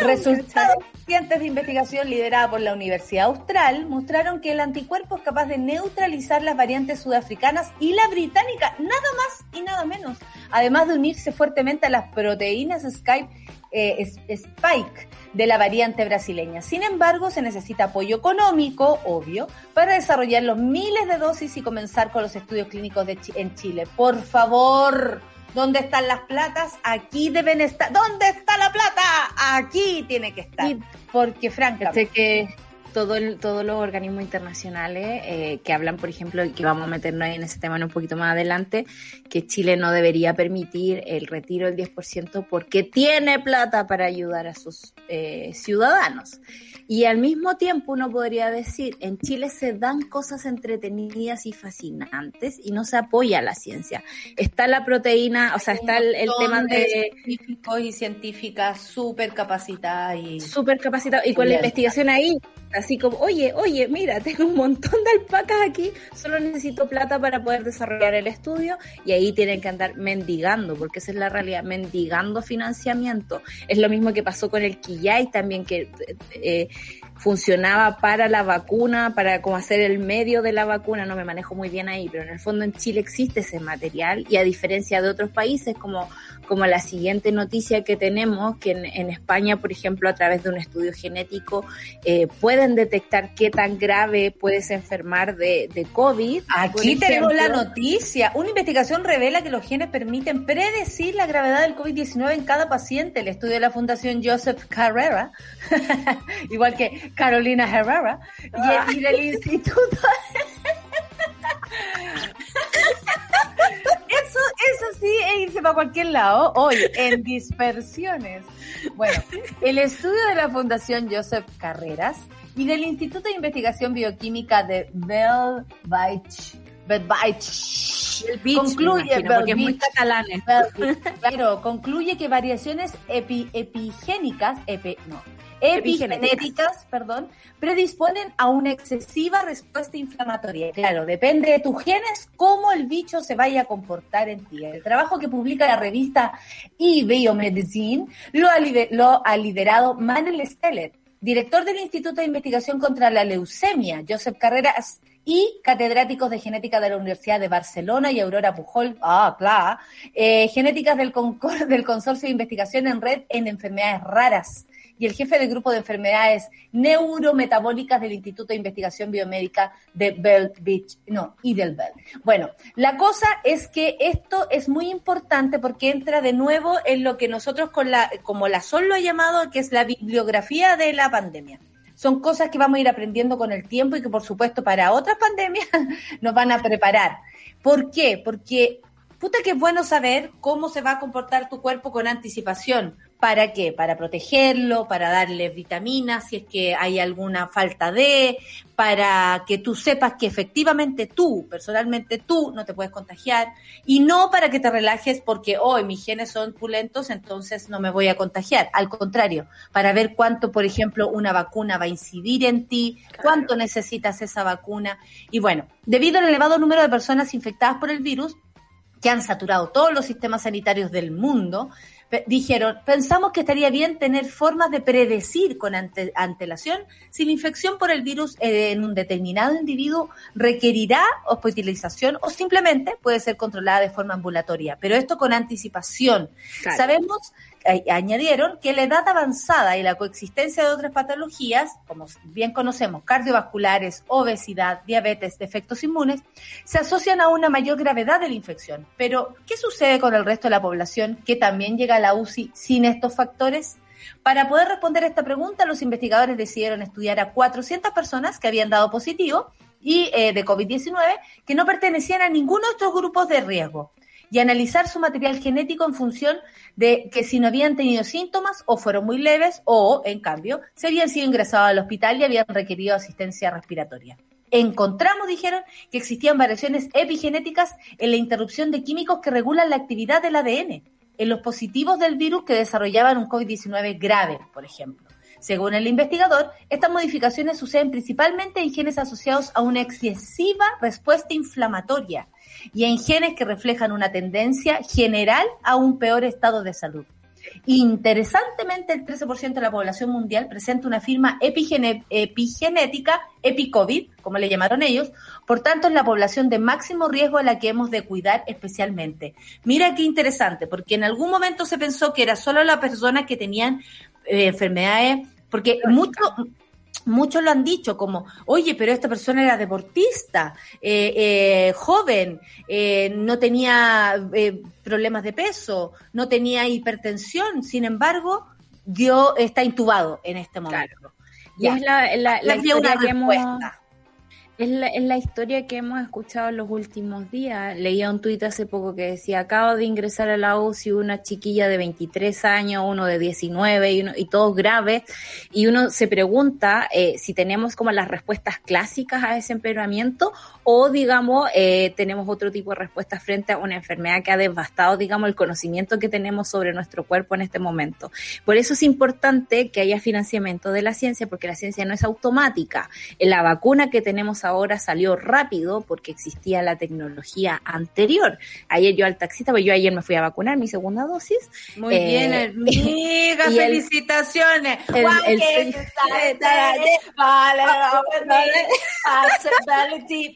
Resultados recientes de investigación liderada por la Universidad Austral mostraron que el anticuerpo es capaz de neutralizar las variantes sudafricanas y la británica, nada más y nada menos, además de unirse fuertemente a las proteínas Skype, eh, Spike de la variante brasileña. Sin embargo, se necesita apoyo económico, obvio, para desarrollar los miles de dosis y comenzar con los estudios clínicos de en Chile. Por favor, ¿Dónde están las platas? Aquí deben estar. ¿Dónde está la plata? Aquí tiene que estar. porque francamente... Sé que todo todos los organismos internacionales eh, que hablan, por ejemplo, y que vamos a meternos en ese tema un poquito más adelante, que Chile no debería permitir el retiro del 10% porque tiene plata para ayudar a sus eh, ciudadanos. Y al mismo tiempo uno podría decir, en Chile se dan cosas entretenidas y fascinantes y no se apoya la ciencia. Está la proteína, o sea, está el, tema de... Científicos y científicas súper capacitadas y... Súper capacitados. Y con la investigación ahí, así como, oye, oye, mira, tengo un montón de alpacas aquí, solo necesito plata para poder desarrollar el estudio y ahí tienen que andar mendigando, porque esa es la realidad, mendigando financiamiento. Es lo mismo que pasó con el Quillay también, que eh, funcionaba para la vacuna, para como hacer el medio de la vacuna, no me manejo muy bien ahí, pero en el fondo en Chile existe ese material y a diferencia de otros países como, como la siguiente noticia que tenemos, que en, España, por ejemplo, a través de un estudio genético, eh, pueden detectar qué tan grave puedes enfermar de, de COVID. Aquí tenemos la noticia. Una investigación revela que los genes permiten predecir la gravedad del COVID-19 en cada paciente. El estudio de la Fundación Joseph Carrera, igual que Carolina Herrera y, del Instituto. Eso, eso sí es irse para cualquier lado. Hoy, en dispersiones. Bueno, el estudio de la Fundación Joseph Carreras y del Instituto de Investigación Bioquímica de Bell concluye, claro, concluye que variaciones epigénicas, epi, no, epigenéticas, perdón, predisponen a una excesiva respuesta inflamatoria. Claro, depende de tus genes cómo el bicho se vaya a comportar en ti. El trabajo que publica la revista eBiomedicine lo ha, lo ha liderado Manuel Steller, director del Instituto de Investigación contra la Leucemia, Joseph Carreras, y catedráticos de genética de la Universidad de Barcelona y Aurora Pujol, ah, claro, eh, genéticas del, del Consorcio de Investigación en Red en Enfermedades Raras y el jefe del grupo de enfermedades neurometabólicas del Instituto de Investigación Biomédica de Bell Beach, no, Bell. Bueno, la cosa es que esto es muy importante porque entra de nuevo en lo que nosotros como la Sol lo ha llamado, que es la bibliografía de la pandemia son cosas que vamos a ir aprendiendo con el tiempo y que por supuesto para otras pandemias nos van a preparar. ¿Por qué? Porque puta que es bueno saber cómo se va a comportar tu cuerpo con anticipación ¿Para qué? Para protegerlo, para darle vitaminas si es que hay alguna falta de, para que tú sepas que efectivamente tú, personalmente tú, no te puedes contagiar y no para que te relajes porque hoy mis genes son pulentos, entonces no me voy a contagiar. Al contrario, para ver cuánto, por ejemplo, una vacuna va a incidir en ti, cuánto necesitas esa vacuna. Y bueno, debido al elevado número de personas infectadas por el virus, que han saturado todos los sistemas sanitarios del mundo, dijeron, pensamos que estaría bien tener formas de predecir con antelación si la infección por el virus eh, en un determinado individuo requerirá hospitalización o simplemente puede ser controlada de forma ambulatoria, pero esto con anticipación. Sabemos añadieron que la edad avanzada y la coexistencia de otras patologías, como bien conocemos, cardiovasculares, obesidad, diabetes, defectos inmunes, se asocian a una mayor gravedad de la infección. Pero, ¿qué sucede con el resto de la población que también llega a la UCI sin estos factores? Para poder responder a esta pregunta, los investigadores decidieron estudiar a 400 personas que habían dado positivo y eh, de COVID-19 que no pertenecían a ninguno de estos grupos de riesgo y analizar su material genético en función de que si no habían tenido síntomas o fueron muy leves o, en cambio, se habían sido ingresados al hospital y habían requerido asistencia respiratoria. Encontramos, dijeron, que existían variaciones epigenéticas en la interrupción de químicos que regulan la actividad del ADN, en los positivos del virus que desarrollaban un COVID-19 grave, por ejemplo. Según el investigador, estas modificaciones suceden principalmente en genes asociados a una excesiva respuesta inflamatoria y en genes que reflejan una tendencia general a un peor estado de salud. Interesantemente, el 13% de la población mundial presenta una firma epigenética, epicovid, como le llamaron ellos, por tanto es la población de máximo riesgo a la que hemos de cuidar especialmente. Mira qué interesante, porque en algún momento se pensó que era solo las personas que tenían eh, enfermedades, porque mucho, muchos lo han dicho como, oye, pero esta persona era deportista, eh, eh, joven, eh, no tenía problemas de peso, no tenía hipertensión, sin embargo, dio, está intubado en este momento. Y es la, la, la historia que hemos, es la, historia que hemos escuchado en los últimos días. Leía un tuit hace poco que decía, acabo de ingresar a la UCI una chiquilla de 23 años, uno de 19 y, uno, y todos graves. Y uno se pregunta eh, si tenemos como las respuestas clásicas a ese empeoramiento o, digamos, eh, tenemos otro tipo de respuestas frente a una enfermedad que ha devastado, digamos, el conocimiento que tenemos sobre nuestro cuerpo en este momento. Por eso es importante que haya financiamiento de la ciencia, porque la ciencia no es automática. La vacuna que tenemos ahora salió rápido porque existía la tecnología anterior. Ayer yo al taxista, pues yo ayer me fui a vacunar mi segunda dosis. Muy bien, eh, amiga, felicitaciones.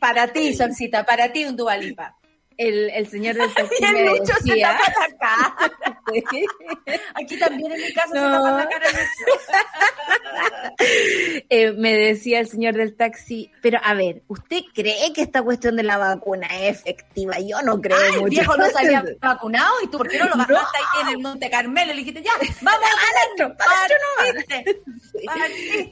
para ti, Solcita, para ti un dualipa el, el señor del taxi me decía... Aquí también en mi casa se tapa la cara eh, me decía el señor del taxi, pero a ver, ¿usted cree que esta cuestión de la vacuna es efectiva? Yo no creo mucho. El viejo no se había vacunado y tú, ¿por qué no lo bajaste ahí en el Monte Carmelo? Le dijiste, ya, vamos a adentro, para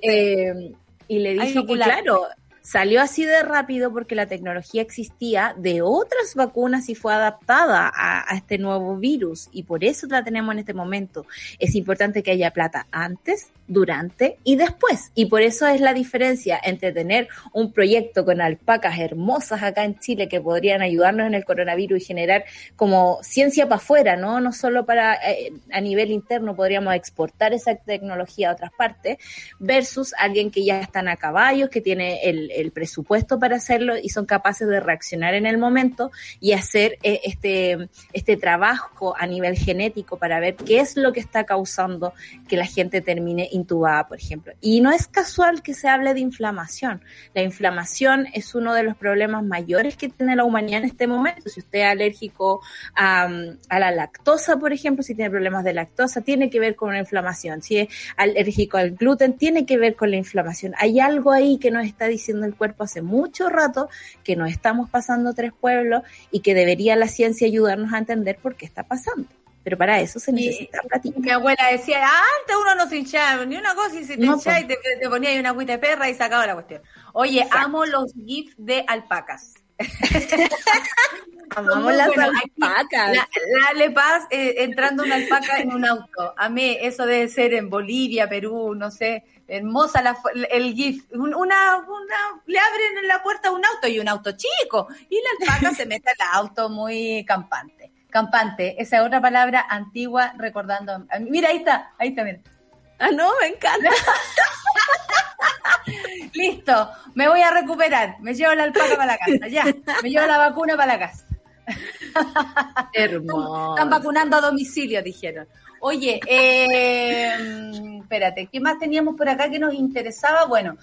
eh, y le dije que, claro, salió así de rápido porque la tecnología existía de otras vacunas y fue adaptada a, este nuevo virus y por eso la tenemos en este momento. Es importante que haya plata antes, durante y después. Y por eso es la diferencia entre tener un proyecto con alpacas hermosas acá en Chile que podrían ayudarnos en el coronavirus y generar como ciencia para afuera, ¿no? No solo para eh, a nivel interno podríamos exportar esa tecnología a otras partes, versus alguien que ya están a caballos, que tiene el, el presupuesto para hacerlo y son capaces de reaccionar en el momento y hacer eh, este, este trabajo a nivel genético para ver qué es lo que está causando que la gente termine intubada, por ejemplo. Y no es casual que se hable de inflamación. La inflamación es uno de los problemas mayores que tiene la humanidad en este momento. Si usted es alérgico a, la lactosa, por ejemplo, si tiene problemas de lactosa, tiene que ver con la inflamación. Si es alérgico al gluten, tiene que ver con la inflamación. Hay algo ahí que nos está diciendo el cuerpo hace mucho rato que nos estamos pasando tres pueblos y que debería la ciencia ayudarnos a entender por qué está pasando. Pero para eso se necesita. Mi abuela decía, antes uno no se hinchaba ni una cosa y se te hinchaba y te, ponía ahí una agüita de perra y sacaba la cuestión. Oye, amo los gifs de alpacas. Amamos las alpacas. La, la Paz eh, entrando una alpaca en un auto. A mí eso debe ser en Bolivia, Perú, no sé. Hermosa la, el GIF. Una, una, le abren la puerta a un auto y un auto chico. Y la alpaca se mete al auto muy campante. Campante, esa es otra palabra antigua recordando. Mira, ahí está, ahí está, mira. Ah, no, me encanta. Listo, me voy a recuperar. Me llevo la alpaca para la casa, ya. Me llevo la vacuna para la casa. Hermoso. Están vacunando a domicilio, dijeron. Oye, eh, espérate, ¿qué más teníamos por acá que nos interesaba? Bueno,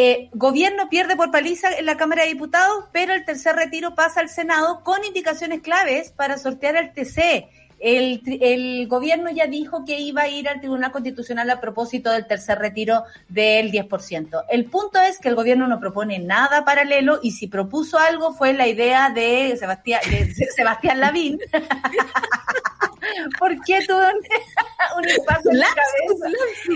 eh, gobierno pierde por paliza en la Cámara de Diputados, pero el tercer retiro pasa al Senado con indicaciones claves para sortear el TC. El, el, gobierno ya dijo que iba a ir al Tribunal Constitucional a propósito del tercer retiro del 10%. El punto es que el gobierno no propone nada paralelo y si propuso algo fue la idea de Sebastián, de Sebastián Lavín. ¿Por qué tuvo un, un impacto en la cabeza?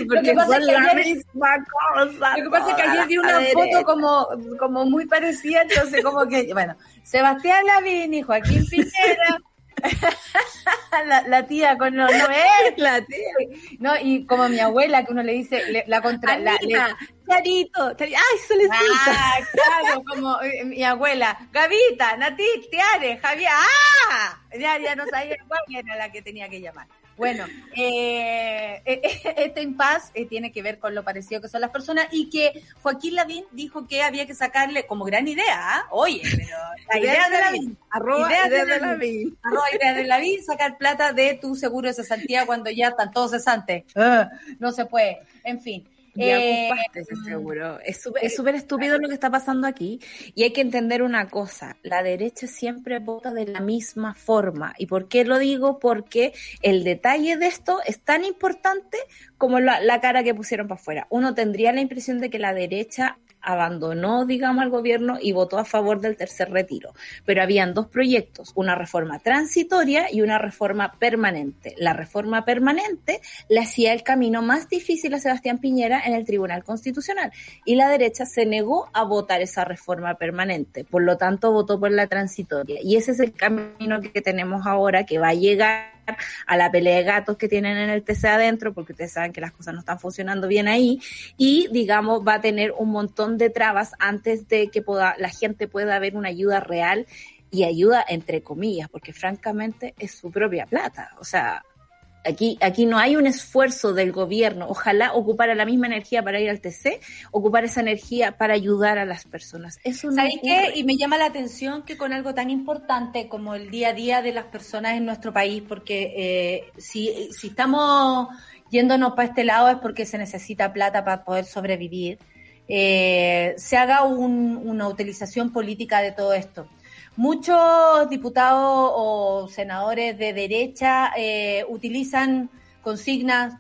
Lo que pasa es que ayer, cosa, lo que pasa es que ayer vi una foto como, como muy parecida, entonces como que, bueno, Sebastián Lavín y Joaquín Piñera la, la, tía con no, no es la tía. No y como mi abuela que uno le dice le, la contra Anita, la, Clarito, ay solecita ah, claro como eh, mi abuela Gavita Nati Tiare Javier ah ya ya no sabía cuál era la que tenía que llamar bueno, eh, este impas eh, tiene que ver con lo parecido que son las personas y que Joaquín Lavín dijo que había que sacarle como gran idea, ¿eh? oye, pero la idea de Lavín, arroba idea idea de de Lavín, arroba idea de Lavín, sacar plata de tu seguro de cesantía cuando ya están todos cesantes. Ah, no se puede, en fin. Ya Eh, ese seguro. Es súper es súper estúpido lo que está pasando aquí. Y hay que entender una cosa. La derecha siempre vota de la misma forma. ¿Y por qué lo digo? Porque el detalle de esto es tan importante como la, la cara que pusieron para afuera. Uno tendría la impresión de que la derecha abandonó, digamos, al gobierno y votó a favor del tercer retiro. Pero habían dos proyectos, una reforma transitoria y una reforma permanente. La reforma permanente le hacía el camino más difícil a Sebastián Piñera en el Tribunal Constitucional y la derecha se negó a votar esa reforma permanente. Por lo tanto, votó por la transitoria. Y ese es el camino que tenemos ahora que va a llegar a la pelea de gatos que tienen en el TC adentro, porque ustedes saben que las cosas no están funcionando bien ahí, y digamos va a tener un montón de trabas antes de que pueda, la gente pueda ver una ayuda real y ayuda entre comillas, porque francamente es su propia plata. O sea, Aquí, aquí no hay un esfuerzo del gobierno. Ojalá ocupara la misma energía para ir al TC, ocupar esa energía para ayudar a las personas. Eso no ¿Sabes qué? ocurre. Y me llama la atención que con algo tan importante como el día a día de las personas en nuestro país, porque eh, si, si estamos yéndonos para este lado es porque se necesita plata para poder sobrevivir, eh, se haga un- una utilización política de todo esto. Muchos diputados o senadores de derecha eh, utilizan consignas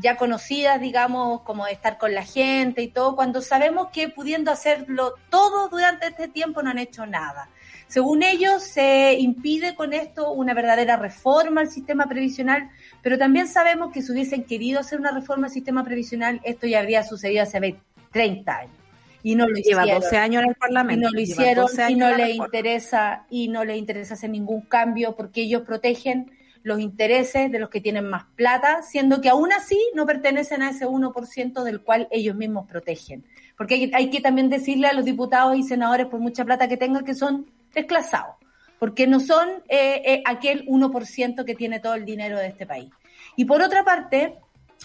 ya conocidas, digamos, como estar con la gente y todo, cuando sabemos que pudiendo hacerlo todo durante este tiempo no han hecho nada. Según ellos, se impide con esto una verdadera reforma al sistema previsional, pero también sabemos que si hubiesen querido hacer una reforma al sistema previsional, esto ya habría sucedido hace 20, 30 años. Y no lo Lleva hicieron 12 años en el y Parlamento. no lo hicieron 12 y no reforma. interesa y no les interesa hacer ningún cambio porque ellos protegen los intereses de los que tienen más plata, siendo que aún así no pertenecen a ese 1% del cual ellos mismos protegen. Porque hay, hay que también decirle a los diputados y senadores, por mucha plata que tengan, que son desclasados, porque no son eh, eh, aquel 1% que tiene todo el dinero de este país. Y por otra parte,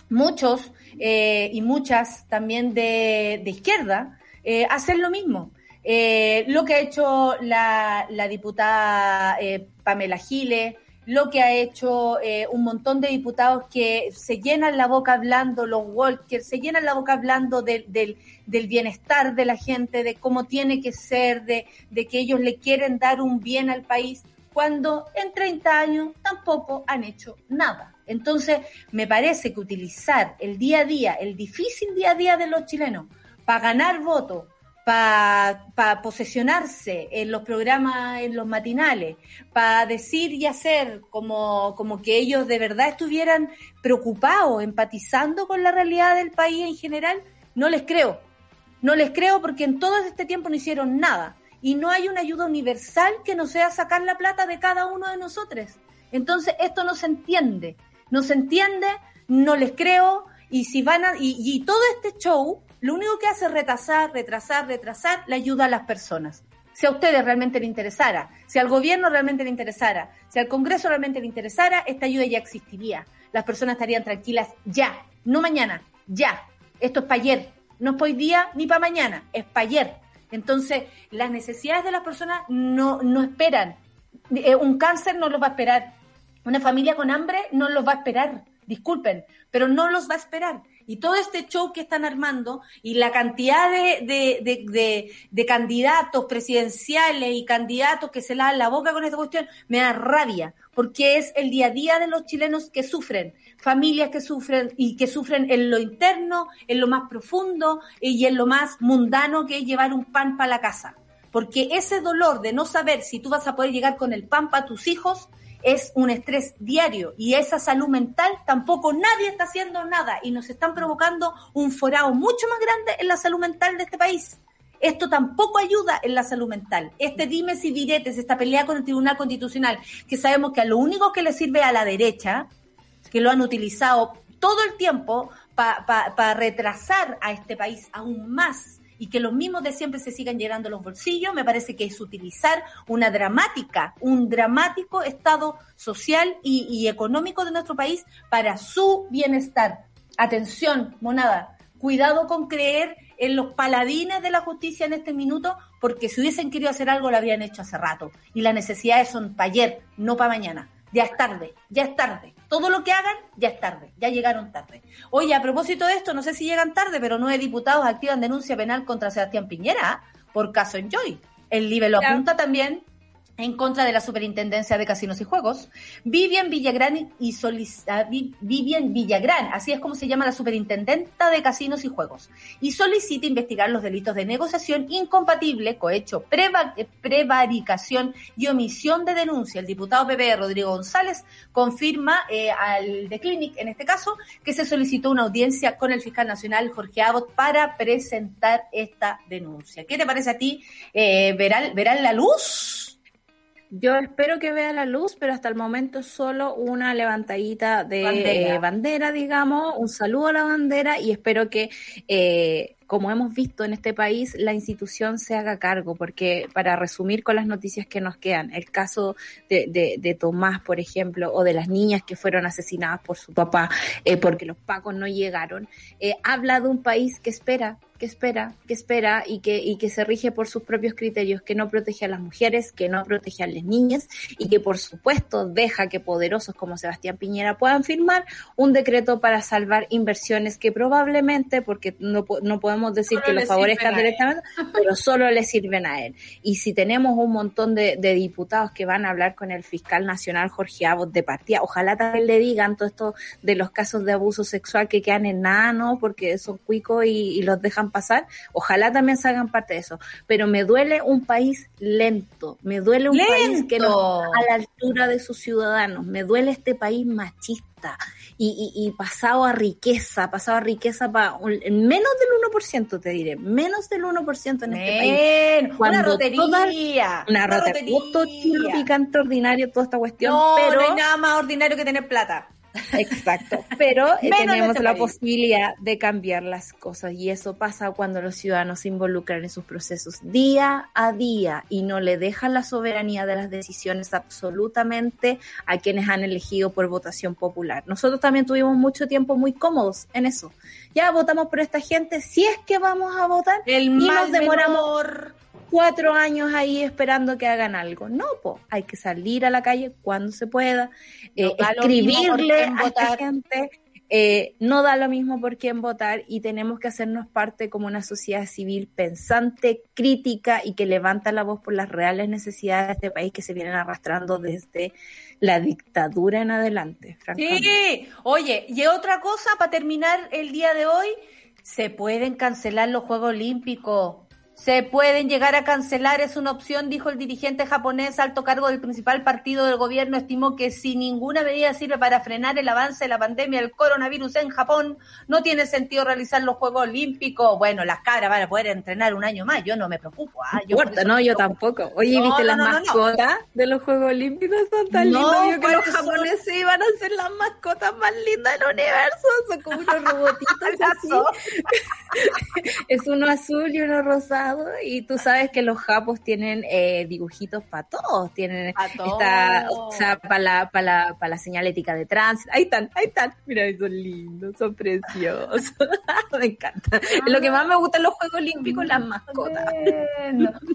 muchos eh, y muchas también de, de izquierda eh, hacen lo mismo. Eh, lo que ha hecho la, la diputada eh, Pamela Giles, lo que ha hecho un montón de diputados que se llenan la boca hablando, los Walker, se llenan la boca hablando del, bienestar de la gente, de cómo tiene que ser, de que ellos le quieren dar un bien al país, cuando en 30 años tampoco han hecho nada. Entonces, me parece que utilizar el día a día, el difícil día a día de los chilenos, para ganar votos, para posesionarse en los programas, en los matinales, para decir y hacer como, como que ellos de verdad estuvieran preocupados, empatizando con la realidad del país en general, no les creo. No les creo porque en todo este tiempo no hicieron nada. y no hay una ayuda universal que no sea sacar la plata de cada uno de nosotros. Entonces, esto no se entiende. No se entiende, no les creo, y si van a, y, y todo este show, lo único que hace es retrasar, retrasar, retrasar la ayuda a las personas. Si a ustedes realmente les interesara, si al gobierno realmente le interesara, si al Congreso realmente le interesara, esta ayuda ya existiría. Las personas estarían tranquilas ya, no mañana, ya. Esto es para ayer, no es para hoy día ni para mañana, es para ayer. Entonces, las necesidades de las personas no, no esperan. Eh, un cáncer no los va a esperar. Una familia con hambre no los va a esperar. Disculpen, pero no los va a esperar. Y todo este show que están armando y la cantidad de, de, de, candidatos presidenciales y candidatos que se lavan la boca con esta cuestión, me da rabia, porque es el día a día de los chilenos que sufren, familias que sufren y que sufren en lo interno, en lo más profundo y en lo más mundano que es llevar un pan para la casa. Porque ese dolor de no saber si tú vas a poder llegar con el pan para tus hijos es un estrés diario y esa salud mental tampoco nadie está haciendo nada y nos están provocando un forado mucho más grande en la salud mental de este país. Esto tampoco ayuda en la salud mental. Este dime si diretes, esta pelea con el Tribunal Constitucional, que sabemos que a lo único que le sirve a la derecha, que lo han utilizado todo el tiempo para retrasar a este país aún más y que los mismos de siempre se sigan llenando los bolsillos, me parece que es utilizar una dramática, un dramático estado social y, económico de nuestro país para su bienestar. Atención, monada, cuidado con creer en los paladines de la justicia en este minuto, porque si hubiesen querido hacer algo lo habían hecho hace rato. Y las necesidades son para ayer, no para mañana. Ya es tarde, ya es tarde. Todo lo que hagan, ya es tarde, ya llegaron tarde. Oye, a propósito de esto, no sé si llegan tarde, pero nueve diputados activan denuncia penal contra Sebastián Piñera por caso Enjoy. El LIBE lo apunta también en contra de la Superintendencia de Casinos y Juegos, Vivian Villagrán y solicita, Vivian Villagrán, así es como se llama la Superintendenta de Casinos y Juegos, y solicita investigar los delitos de negociación incompatible, cohecho, prevaricación y omisión de denuncia. El diputado PP Rodrigo González confirma eh, al de Clinic, en este caso, que se solicitó una audiencia con el fiscal nacional Jorge Abbott para presentar esta denuncia. ¿Qué te parece a ti? Eh, ¿verán, ¿Verán la luz? Yo espero que vea la luz, pero hasta el momento solo una levantadita de bandera, eh, bandera digamos, un saludo a la bandera y espero que eh, como hemos visto en este país, la institución se haga cargo, porque para resumir con las noticias que nos quedan, el caso de, de, Tomás, por ejemplo, o de las niñas que fueron asesinadas por su papá eh, porque los pacos no llegaron, eh, habla de un país que espera, que espera, que espera y que, y que se rige por sus propios criterios, que no protege a las mujeres, que no protege a las niñas y que por supuesto deja que poderosos como Sebastián Piñera puedan firmar un decreto para salvar inversiones que probablemente, porque no, no podemos decir que lo favorezcan directamente, pero solo le sirven a él. Y si tenemos un montón de, diputados que van a hablar con el fiscal nacional Jorge Abot de partida, ojalá también le digan todo esto de los casos de abuso sexual que quedan en nada, ¿no? Porque son cuicos y, los dejan pasar. Ojalá también se hagan parte de eso. Pero me duele un país lento, me duele un país que no a la altura de sus ciudadanos, me duele este país machista y, y, pasado a riqueza, pasado a riqueza para menos del 1%, te diré, menos del 1% en este país. Cuando una rotería. una, rotería. Todo picante ordinario, toda esta cuestión. pero... no hay nada más ordinario que tener plata. Exacto, pero eh, tenemos la posibilidad de cambiar las cosas y eso pasa cuando los ciudadanos se involucran en sus procesos día a día y no le dejan la soberanía de las decisiones absolutamente a quienes han elegido por votación popular. Nosotros también tuvimos mucho tiempo muy cómodos en eso. Ya votamos por esta gente, si es que vamos a votar El y nos demoramos cuatro años ahí esperando que hagan algo. No, po, hay que salir a la calle cuando se pueda, eh, escribirle a esta gente. Eh, no da lo mismo por quién votar y tenemos que hacernos parte como una sociedad civil pensante, crítica y que levanta la voz por las reales necesidades de este país que se vienen arrastrando desde la dictadura en adelante. Sí, oye, y otra cosa para terminar el día de hoy, se pueden cancelar los Juegos Olímpicos Se pueden llegar a cancelar, es una opción, dijo el dirigente japonés, alto cargo del principal partido del gobierno, estimó que si ninguna medida sirve para frenar el avance de la pandemia del coronavirus en Japón, no tiene sentido realizar los Juegos Olímpicos. Bueno, las cabras van a poder entrenar un año más, yo no me preocupo. ¿ah? Yo no, yo tampoco. Oye, ¿viste las mascotas de los Juegos Olímpicos? Son tan lindos. Yo que los japoneses iban a ser las mascotas más lindas del universo. Son como unos robotitos así. es uno azul y uno rosado y tú sabes que los japos tienen eh, dibujitos para todos, tienen esta, o sea, para la, para la, la señalética de tránsito, ahí están, ahí están, mira, son lindos, son preciosos, me encanta. lo que más me gusta en los Juegos Olímpicos, las mascotas.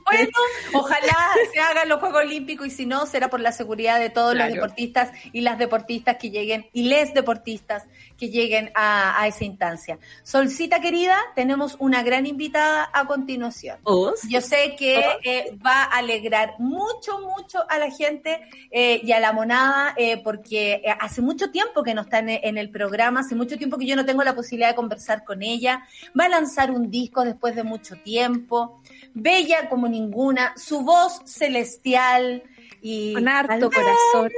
Bueno. ojalá se hagan los Juegos Olímpicos y si no, será por la seguridad de todos los deportistas y las deportistas que lleguen, y les deportistas que lleguen a, a esa instancia. Solcita querida, tenemos una gran invitada a continuación. Yo sé que eh, va a alegrar mucho, mucho a la gente eh, y a la monada, eh, porque hace mucho tiempo que no está en, el programa, hace mucho tiempo que yo no tengo la posibilidad de conversar con ella. Va a lanzar un disco después de mucho tiempo, bella como ninguna, su voz celestial y... Con harto corazón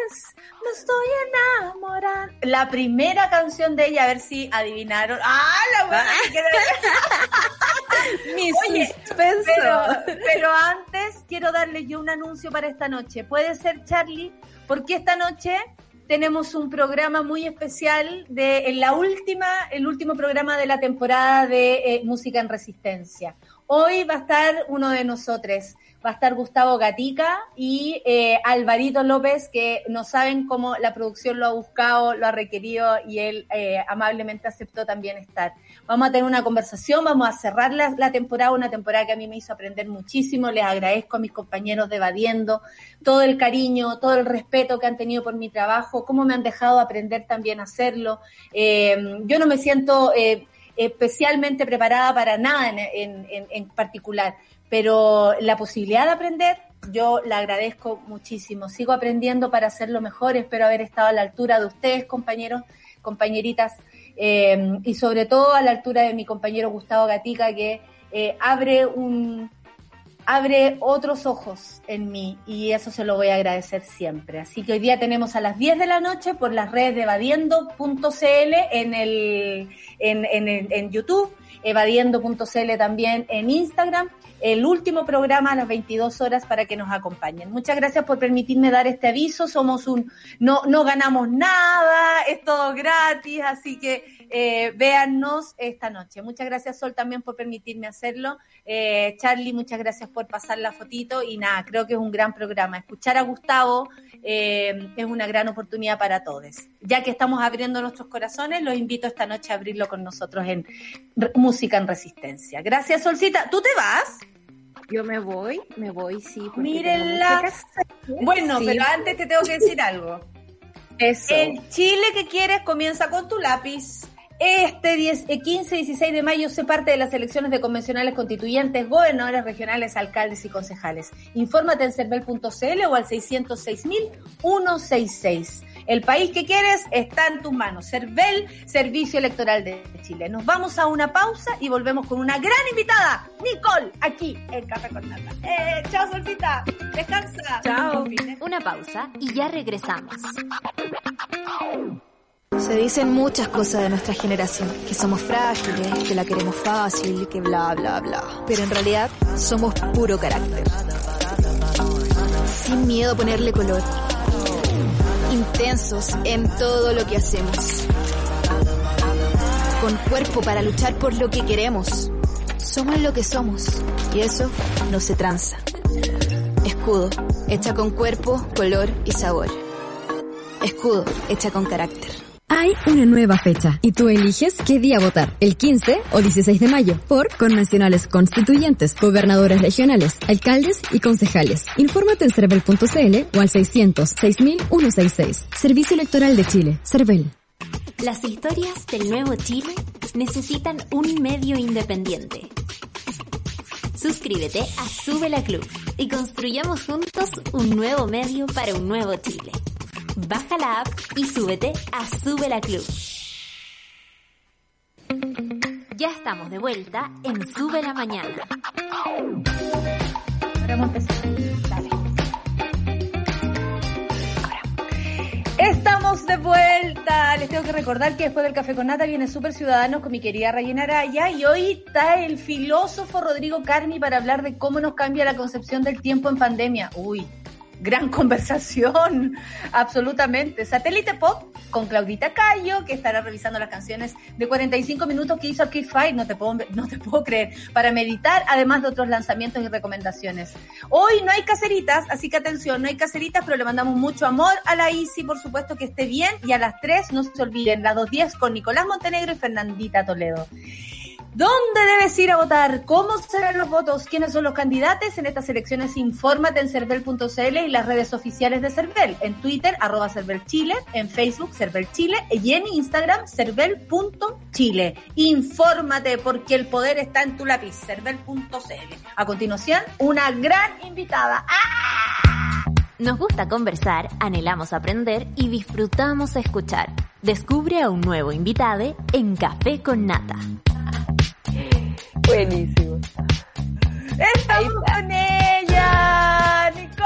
me estoy enamorando. La primera canción de ella, a ver si adivinaron. ¡Ah, la buena! Mi Oye, pero, pero antes quiero darle yo un anuncio para esta noche. ¿Puede ser, Charlie? Porque esta noche tenemos un programa muy especial de en la última, el último programa de la temporada de eh, Música en Resistencia. Hoy va a estar uno de nosotros va a estar Gustavo Gatica y eh, Alvarito López, que no saben cómo la producción lo ha buscado, lo ha requerido y él eh, amablemente aceptó también estar. Vamos a tener una conversación, vamos a cerrar la, temporada, una temporada que a mí me hizo aprender muchísimo. Les agradezco a mis compañeros de Badiendo todo el cariño, todo el respeto que han tenido por mi trabajo, cómo me han dejado aprender también a hacerlo. Eh, yo no me siento especialmente preparada para nada en, en particular pero la posibilidad de aprender yo la agradezco muchísimo. Sigo aprendiendo para hacerlo mejor. Espero haber estado a la altura de ustedes, compañeros, compañeritas, eh, y sobre todo a la altura de mi compañero Gustavo Gatica, que eh, abre un abre otros ojos en mí y eso se lo voy a agradecer siempre. Así que hoy día tenemos a las 10 de la noche por las redes de evadiendo.cl en, el, en, en, en YouTube, evadiendo.cl también en Instagram el último programa a las 22 horas para que nos acompañen. Muchas gracias por permitirme dar este aviso. Somos un, no, no ganamos nada, es todo gratis, así que eh, véannos esta noche. Muchas gracias Sol también por permitirme hacerlo. Eh, Charlie, muchas gracias por pasar la fotito y nada, creo que es un gran programa. Escuchar a Gustavo eh, es una gran oportunidad para todos. Ya que estamos abriendo nuestros corazones, los invito esta noche a abrirlo con nosotros en Música en Resistencia. Gracias Solcita. ¿Tú te vas? Yo me voy, me voy, sí. Mírenla. Bueno, pero antes te tengo que decir algo. Eso. El Chile que quieres comienza con tu lápiz. Este 10, 15 y 16 de mayo se parte de las elecciones de convencionales constituyentes, gobernadores regionales, alcaldes y concejales. Infórmate en cervel.cl o al 606.166. El país que quieres está en tus manos. Cervel, Servicio Electoral de Chile. Nos vamos a una pausa y volvemos con una gran invitada, Nicole, aquí en Café con Nata. Eh, chao, Solcita. Descansa. Chao. Una pausa y ya regresamos. Se dicen muchas cosas de nuestra generación, que somos frágiles, que la queremos fácil, que bla, bla, bla. Pero en realidad somos puro carácter. Sin miedo a ponerle color intensos en todo lo que hacemos. Con cuerpo para luchar por lo que queremos. Somos lo que somos y eso no se tranza. Escudo, hecha con cuerpo, color y sabor. Escudo, hecha con carácter. Hay una nueva fecha y tú eliges qué día votar, el 15 o 16 de mayo, por convencionales constituyentes, gobernadores regionales, alcaldes y concejales. Infórmate en cervel.cl o al 600 6166. Servicio Electoral de Chile, Cervel. Las historias del nuevo Chile necesitan un medio independiente. Suscríbete a Sube la Club y construyamos juntos un nuevo medio para un nuevo Chile. Baja la app y súbete a Sube la Club. Ya estamos de vuelta en Sube la Mañana. Estamos de vuelta. Les tengo que recordar que después del café con nata viene Super Ciudadanos con mi querida Rayena Araya y hoy está el filósofo Rodrigo Carmi para hablar de cómo nos cambia la concepción del tiempo en pandemia. Uy, gran conversación, absolutamente. Satélite Pop con Claudita Cayo, que estará revisando las canciones de 45 minutos que hizo Arcade Fire, no te puedo, no te puedo creer, para meditar, además de otros lanzamientos y recomendaciones. Hoy no hay caseritas, así que atención, no hay caseritas, pero le mandamos mucho amor a la Isi, por supuesto que esté bien, y a las 3 no se olviden, las 2.10 con Nicolás Montenegro y Fernandita Toledo. ¿Dónde debes ir a votar? ¿Cómo serán los votos? ¿Quiénes son los candidatos? En estas elecciones infórmate en cervel.cl y las redes oficiales de Cervel. En Twitter, arroba Chile, en Facebook, Cervel Chile y en Instagram, cervel.chile. Infórmate porque el poder está en tu lápiz, cervel.cl. A continuación, una gran invitada. ¡Ah! Nos gusta conversar, anhelamos aprender y disfrutamos escuchar. Descubre a un nuevo invitado en Café con Nata. Buenísimo. Estamos con ella, Nicole.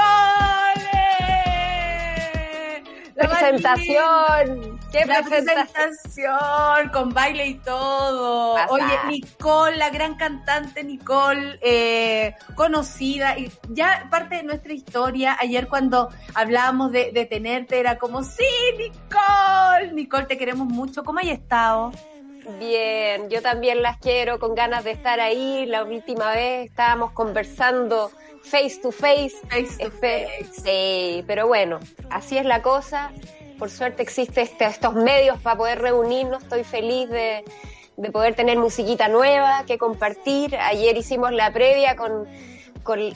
La presentación. ¿Qué la presentación? Con baile y todo. Oye, Nicole, la gran cantante Nicole, eh, conocida, y ya parte de nuestra historia, ayer cuando hablábamos de, de tenerte, era como, sí, Nicole, Nicole, te queremos mucho. ¿Cómo has estado? Bien, yo también las quiero con ganas de estar ahí. La última vez estábamos conversando face to face. Face to face. Sí, pero bueno, así es la cosa. Por suerte existen este, estos medios para poder reunirnos. Estoy feliz de, de poder tener musiquita nueva que compartir. Ayer hicimos la previa con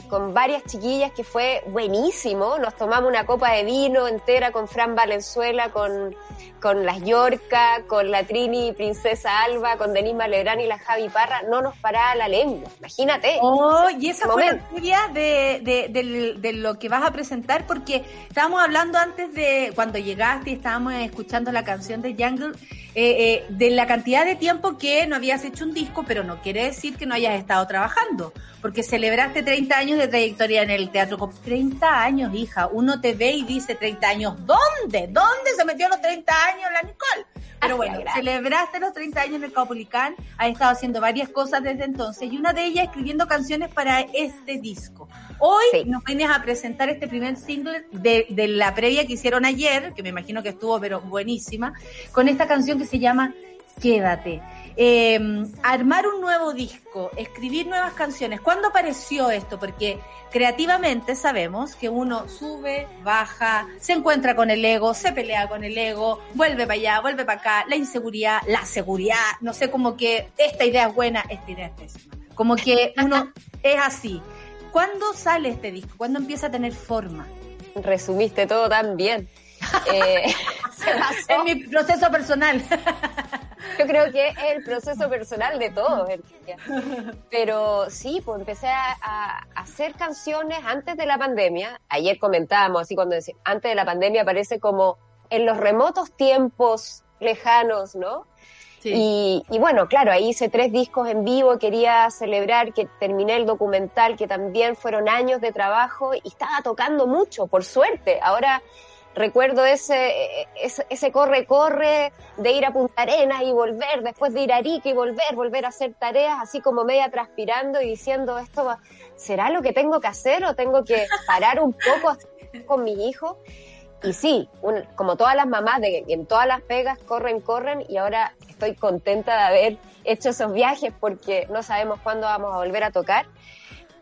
con, varias chiquillas que fue buenísimo. Nos tomamos una copa de vino entera con Fran Valenzuela, con, con las Yorca, con la Trini Princesa Alba, con Denise Malegrán y la Javi Parra. No nos paraba la lengua, imagínate. Oh, y esa fue la historia de, de, de, lo que vas a presentar, porque estábamos hablando antes de cuando llegaste y estábamos escuchando la canción de Jungle, eh, eh, de la cantidad de tiempo que no habías hecho un disco, pero no quiere decir que no hayas estado trabajando, porque celebraste 30 años de trayectoria en el teatro. 30 años, hija. Uno te ve y dice 30 años. ¿Dónde? ¿Dónde se metió los 30 años la Nicole? Pero bueno, celebraste los 30 años en el Caupolicán, has estado haciendo varias cosas desde entonces y una de ellas escribiendo canciones para este disco. Hoy nos vienes a presentar este primer single de, de la previa que hicieron ayer, que me imagino que estuvo pero buenísima, con esta canción que se llama Quédate. Eh, armar un nuevo disco, escribir nuevas canciones. ¿Cuándo apareció esto? Porque creativamente sabemos que uno sube, baja, se encuentra con el ego, se pelea con el ego, vuelve para allá, vuelve para acá, la inseguridad, la seguridad, no sé, como que esta idea es buena, esta idea es pésima. Como que uno es así. ¿Cuándo sale este disco? ¿Cuándo empieza a tener forma? Resumiste todo tan bien. Eh, en mi proceso personal. Yo creo que es el proceso personal de todos. Pero sí, pues empecé a, hacer canciones antes de la pandemia. Ayer comentábamos, así cuando decía, antes de la pandemia parece como en los remotos tiempos lejanos, ¿no? Y, y, bueno, claro, ahí hice tres discos en vivo, quería celebrar que terminé el documental, que también fueron años de trabajo y estaba tocando mucho, por suerte. Ahora Recuerdo ese, ese, corre, corre de ir a Punta Arenas y volver, después de ir a Arica y volver, volver a hacer tareas, así como media transpirando y diciendo, esto ¿será lo que tengo que hacer o tengo que parar un poco con mis hijos? Y sí, como todas las mamás de, en todas las pegas corren, corren y ahora estoy contenta de haber hecho esos viajes porque no sabemos cuándo vamos a volver a tocar.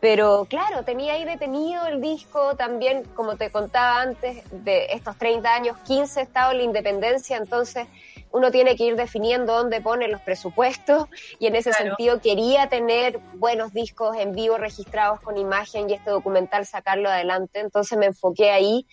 Pero claro, tenía ahí detenido el disco también, como te contaba antes, de estos 30 años, 15 he estado en la independencia, entonces uno tiene que ir definiendo dónde pone los presupuestos y en ese sentido quería tener buenos discos en vivo registrados con imagen y este documental sacarlo adelante, entonces me enfoqué ahí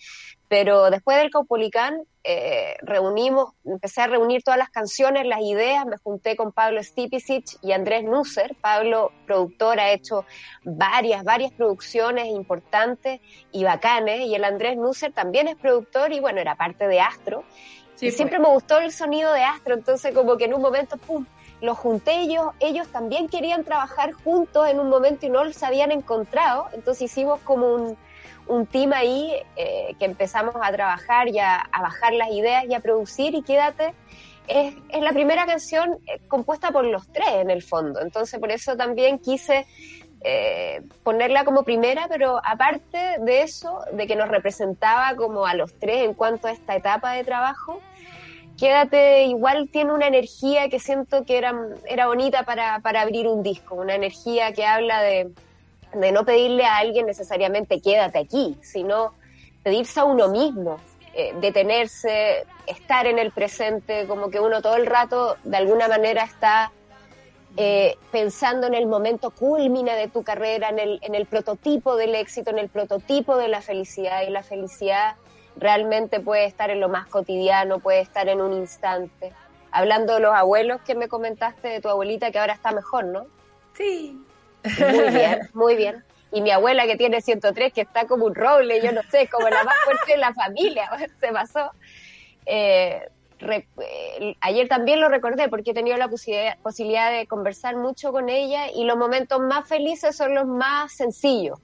pero después del Caupolicán eh, reunimos, empecé a reunir todas las canciones, las ideas, me junté con Pablo Stipicic y Andrés Nusser. Pablo, productor, ha hecho varias, varias producciones importantes y bacanes, y el Andrés Nusser también es productor y bueno, era parte de Astro. y siempre pues. me gustó el sonido de Astro, entonces como que en un momento, ¡pum!, los junté ellos, ellos también querían trabajar juntos en un momento y no se habían encontrado, entonces hicimos como un, un team ahí eh, que empezamos a trabajar y a, bajar las ideas y a producir y quédate. Es, es la primera canción eh, compuesta por los tres en el fondo, entonces por eso también quise eh, ponerla como primera, pero aparte de eso, de que nos representaba como a los tres en cuanto a esta etapa de trabajo, Quédate igual tiene una energía que siento que era, era bonita para, para abrir un disco, una energía que habla de, de no pedirle a alguien necesariamente quédate aquí, sino pedirse a uno mismo, eh, detenerse, estar en el presente, como que uno todo el rato de alguna manera está eh, pensando en el momento culmina de tu carrera, en el, en el prototipo del éxito, en el prototipo de la felicidad, y la felicidad realmente puede estar en lo más cotidiano, puede estar en un instante. Hablando de los abuelos que me comentaste de tu abuelita que ahora está mejor, ¿no? Sí. Muy bien, muy bien. Y mi abuela que tiene 103, que está como un roble, yo no sé, como la más fuerte de la familia, se pasó. Eh, eh, ayer también lo recordé porque he tenido la posibilidad, de conversar mucho con ella y los momentos más felices son los más sencillos.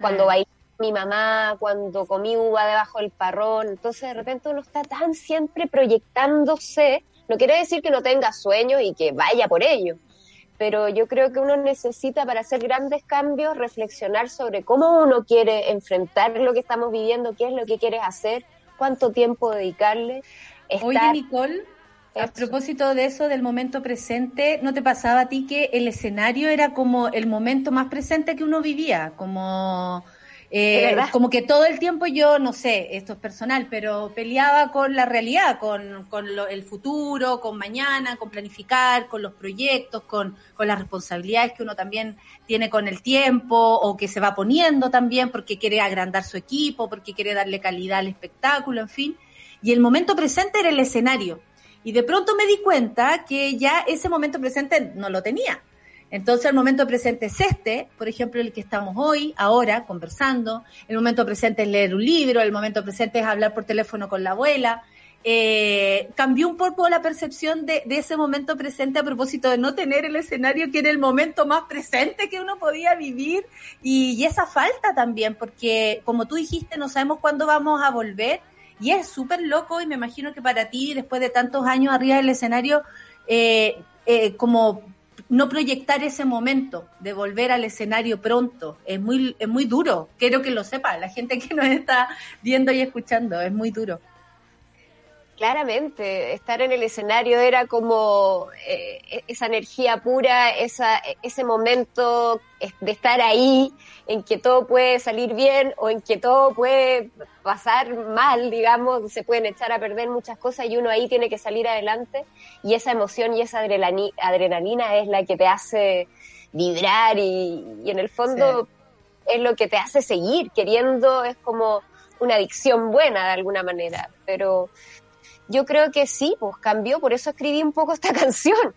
Cuando ah. bailé mi mamá, cuando comí uva debajo del parrón. Entonces de repente uno está tan siempre proyectándose. No quiere decir que no tenga sueños y que vaya por ello, pero yo creo que uno necesita para hacer grandes cambios reflexionar sobre cómo uno quiere enfrentar lo que estamos viviendo, qué es lo que quieres hacer, cuánto tiempo dedicarle. Oye, Nicole, a propósito de eso, del momento presente, ¿no te pasaba a ti que el escenario era como el momento más presente que uno vivía? Como eh, como que todo el tiempo yo, no sé, esto es personal, pero peleaba con la realidad, con, con el futuro, con mañana, con planificar, con los proyectos, con, con las responsabilidades que uno también tiene con el tiempo o que se va poniendo también porque quiere agrandar su equipo, porque quiere darle calidad al espectáculo, en fin. Y el momento presente era el escenario. Y de pronto me di cuenta que ya ese momento presente no lo tenía entonces el momento presente es este, por ejemplo, el que estamos hoy, ahora, conversando. El momento presente es leer un libro, el momento presente es hablar por teléfono con la abuela. Eh, cambió un poco la percepción de, ese momento presente a propósito de no tener el escenario que era el momento más presente que uno podía vivir y, esa falta también, porque como tú dijiste, no sabemos cuándo vamos a volver y es súper loco y me imagino que para ti, después de tantos años arriba del escenario, eh, eh, como no proyectar ese momento de volver al escenario pronto. Es muy, es muy duro. Quiero que lo sepa la gente que nos está viendo y escuchando. Es muy duro. Claramente, estar en el escenario era como eh, esa energía pura, esa, ese momento de estar ahí, en que todo puede salir bien o en que todo puede pasar mal, digamos, se pueden echar a perder muchas cosas y uno ahí tiene que salir adelante. Y esa emoción y esa adrenalina es la que te hace vibrar y, en el fondo es lo que te hace seguir queriendo, es como una adicción buena de alguna manera, pero yo creo que sí, pues cambió, por eso escribí un poco esta canción,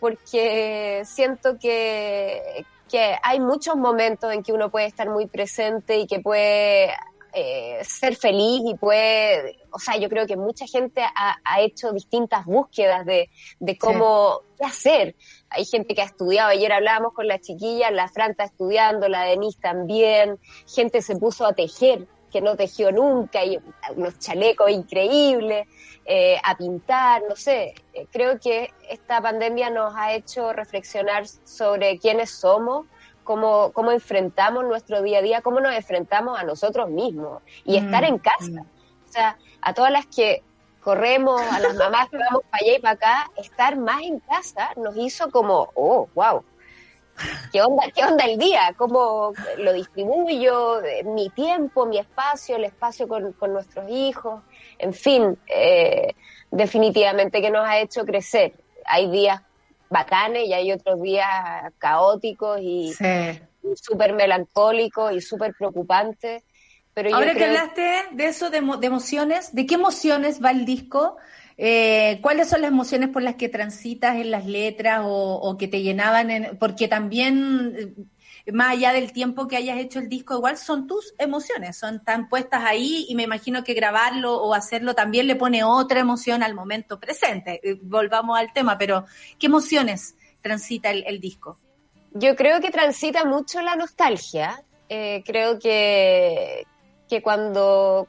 porque siento que, que hay muchos momentos en que uno puede estar muy presente y que puede eh, ser feliz y puede, o sea, yo creo que mucha gente ha, ha hecho distintas búsquedas de, de cómo, qué hacer. Hay gente que ha estudiado, ayer hablábamos con la chiquilla, la Fran está estudiando, la Denise también, gente se puso a tejer que no tejió nunca y unos chalecos increíbles. Eh, a pintar, no sé. Eh, creo que esta pandemia nos ha hecho reflexionar sobre quiénes somos, cómo, cómo enfrentamos nuestro día a día, cómo nos enfrentamos a nosotros mismos y mm, estar en casa. Mm. O sea, a todas las que corremos, a las mamás que vamos para allá y para acá, estar más en casa nos hizo como, oh, wow, ¿Qué onda, ¿Qué onda el día? ¿Cómo lo distribuyo? Mi tiempo, mi espacio, el espacio con, con nuestros hijos en fin, eh, definitivamente que nos ha hecho crecer. Hay días bacanes y hay otros días caóticos y súper melancólicos y súper preocupantes. Pero Ahora que hablaste de eso, de, emociones, ¿de qué emociones va el disco? Eh, ¿Cuáles son las emociones por las que transitas en las letras o, que te llenaban? En, porque también más allá del tiempo que hayas hecho el disco, igual son tus emociones, son tan puestas ahí y me imagino que grabarlo o hacerlo también le pone otra emoción al momento presente. Eh, volvamos al tema, pero ¿qué emociones transita el, disco? Yo creo que transita mucho la nostalgia. Eh, creo que, que cuando,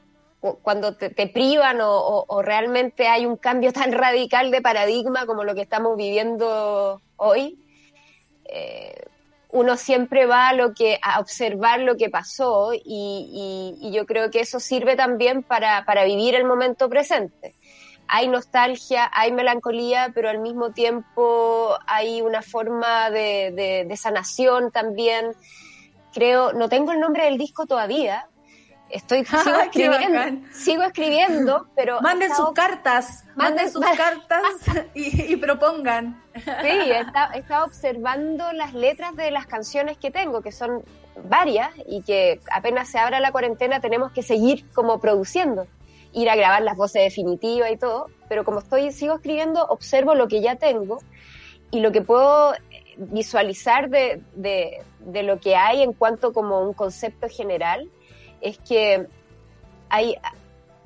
cuando te, privan o, realmente hay un cambio tan radical de paradigma como lo que estamos viviendo hoy, eh, uno siempre va a, lo que, a observar lo que pasó y, yo creo que eso sirve también para, vivir el momento presente. Hay nostalgia, hay melancolía, pero al mismo tiempo hay una forma de sanación también. Creo, no tengo el nombre del disco todavía, Estoy, sigo escribiendo, sigo escribiendo, pero... Manden sus cartas, manden, sus cartas y, propongan. Sí, he estado, observando las letras de las canciones que tengo, que son varias y que apenas se abra la cuarentena tenemos que seguir como produciendo, ir a grabar las voces definitivas y todo, pero como estoy, sigo escribiendo, observo lo que ya tengo y lo que puedo visualizar de, de, de lo que hay en cuanto como un concepto general es que hay,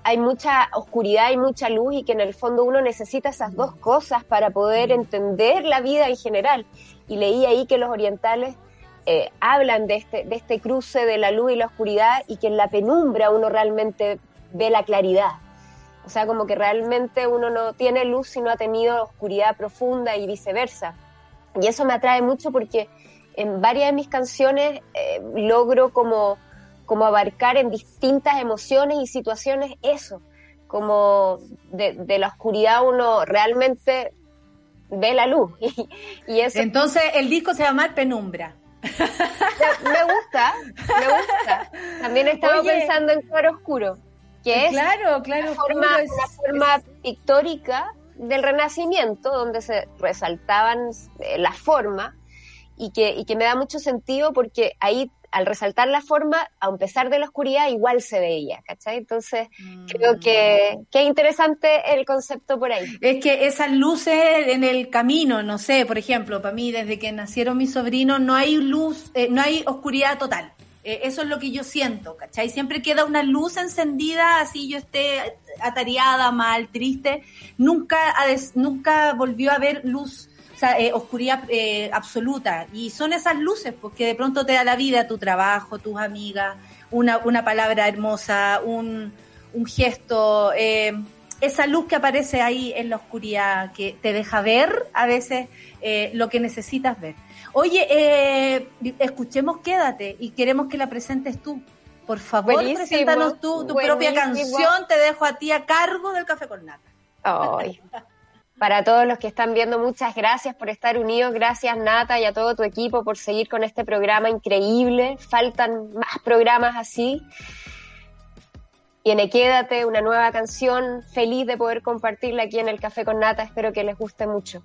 hay mucha oscuridad y mucha luz y que en el fondo uno necesita esas dos cosas para poder entender la vida en general. Y leí ahí que los orientales eh, hablan de este, de este cruce de la luz y la oscuridad y que en la penumbra uno realmente ve la claridad. O sea, como que realmente uno no tiene luz si no ha tenido oscuridad profunda y viceversa. Y eso me atrae mucho porque en varias de mis canciones eh, logro como como abarcar en distintas emociones y situaciones eso, como de, la oscuridad uno realmente ve la luz. Y, eso, Entonces el disco se llama Penumbra. Me gusta, me gusta. También estaba pensando en Claro Oscuro, que es claro, claro, una, forma, una forma pictórica del Renacimiento, donde se resaltaban eh, las formas y que, y que me da mucho sentido porque ahí al resaltar la forma, a pesar de la oscuridad, igual se veía, ¿cachai? Entonces, creo que, mm. que interesante el concepto por ahí. Es que esas luces en el camino, no sé, por ejemplo, para mí, desde que nacieron mis sobrinos, no hay luz, eh, no hay oscuridad total. Eh, eso es lo que yo siento, ¿cachai? Siempre queda una luz encendida, así yo esté atareada, mal, triste. Nunca, nunca volvió a haber luz eh, oscuridad eh, absoluta. Y son esas luces porque pues, de pronto te da la vida tu trabajo, tus amigas, una, una palabra hermosa, un, un gesto, eh, esa luz que aparece ahí en la oscuridad, que te deja ver a veces lo que necesitas ver. Oye, escuchemos Quédate y queremos que la presentes tú. Por favor, preséntanos tú tu propia canción. Te dejo a ti a cargo del Café con Nata. Ay, Para todos los que están viendo, muchas gracias por estar unidos. Gracias, Nata, y a todo tu equipo por seguir con este programa increíble. Faltan más programas así. En Quédate, una nueva canción. Feliz de poder compartirla aquí en el Café con Nata. Espero que les guste mucho.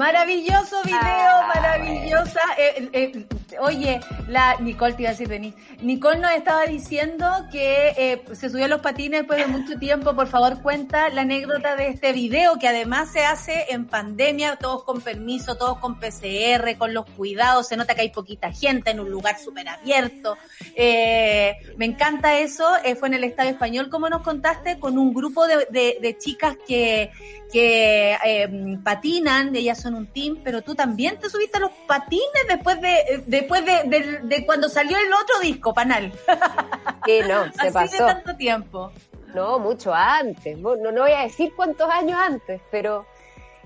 Maravilloso video, maravillosa. Eh, eh, oye, la Nicole te iba a decir, Denise. Nicole nos estaba diciendo que eh, se subió a los patines después de mucho tiempo. Por favor, cuenta la anécdota de este video que además se hace en pandemia, todos con permiso, todos con PCR, con los cuidados. Se nota que hay poquita gente en un lugar súper abierto. me encanta eso. fue en el Estadio Español, como nos contaste, con un grupo de, chicas que eh, patinan, ellas son un team, pero tú también te subiste a los patines después de después de, cuando salió el otro disco, Panal. Sí, no, se Así pasó. de tanto tiempo. No, mucho antes. No, no voy a decir cuántos años antes, pero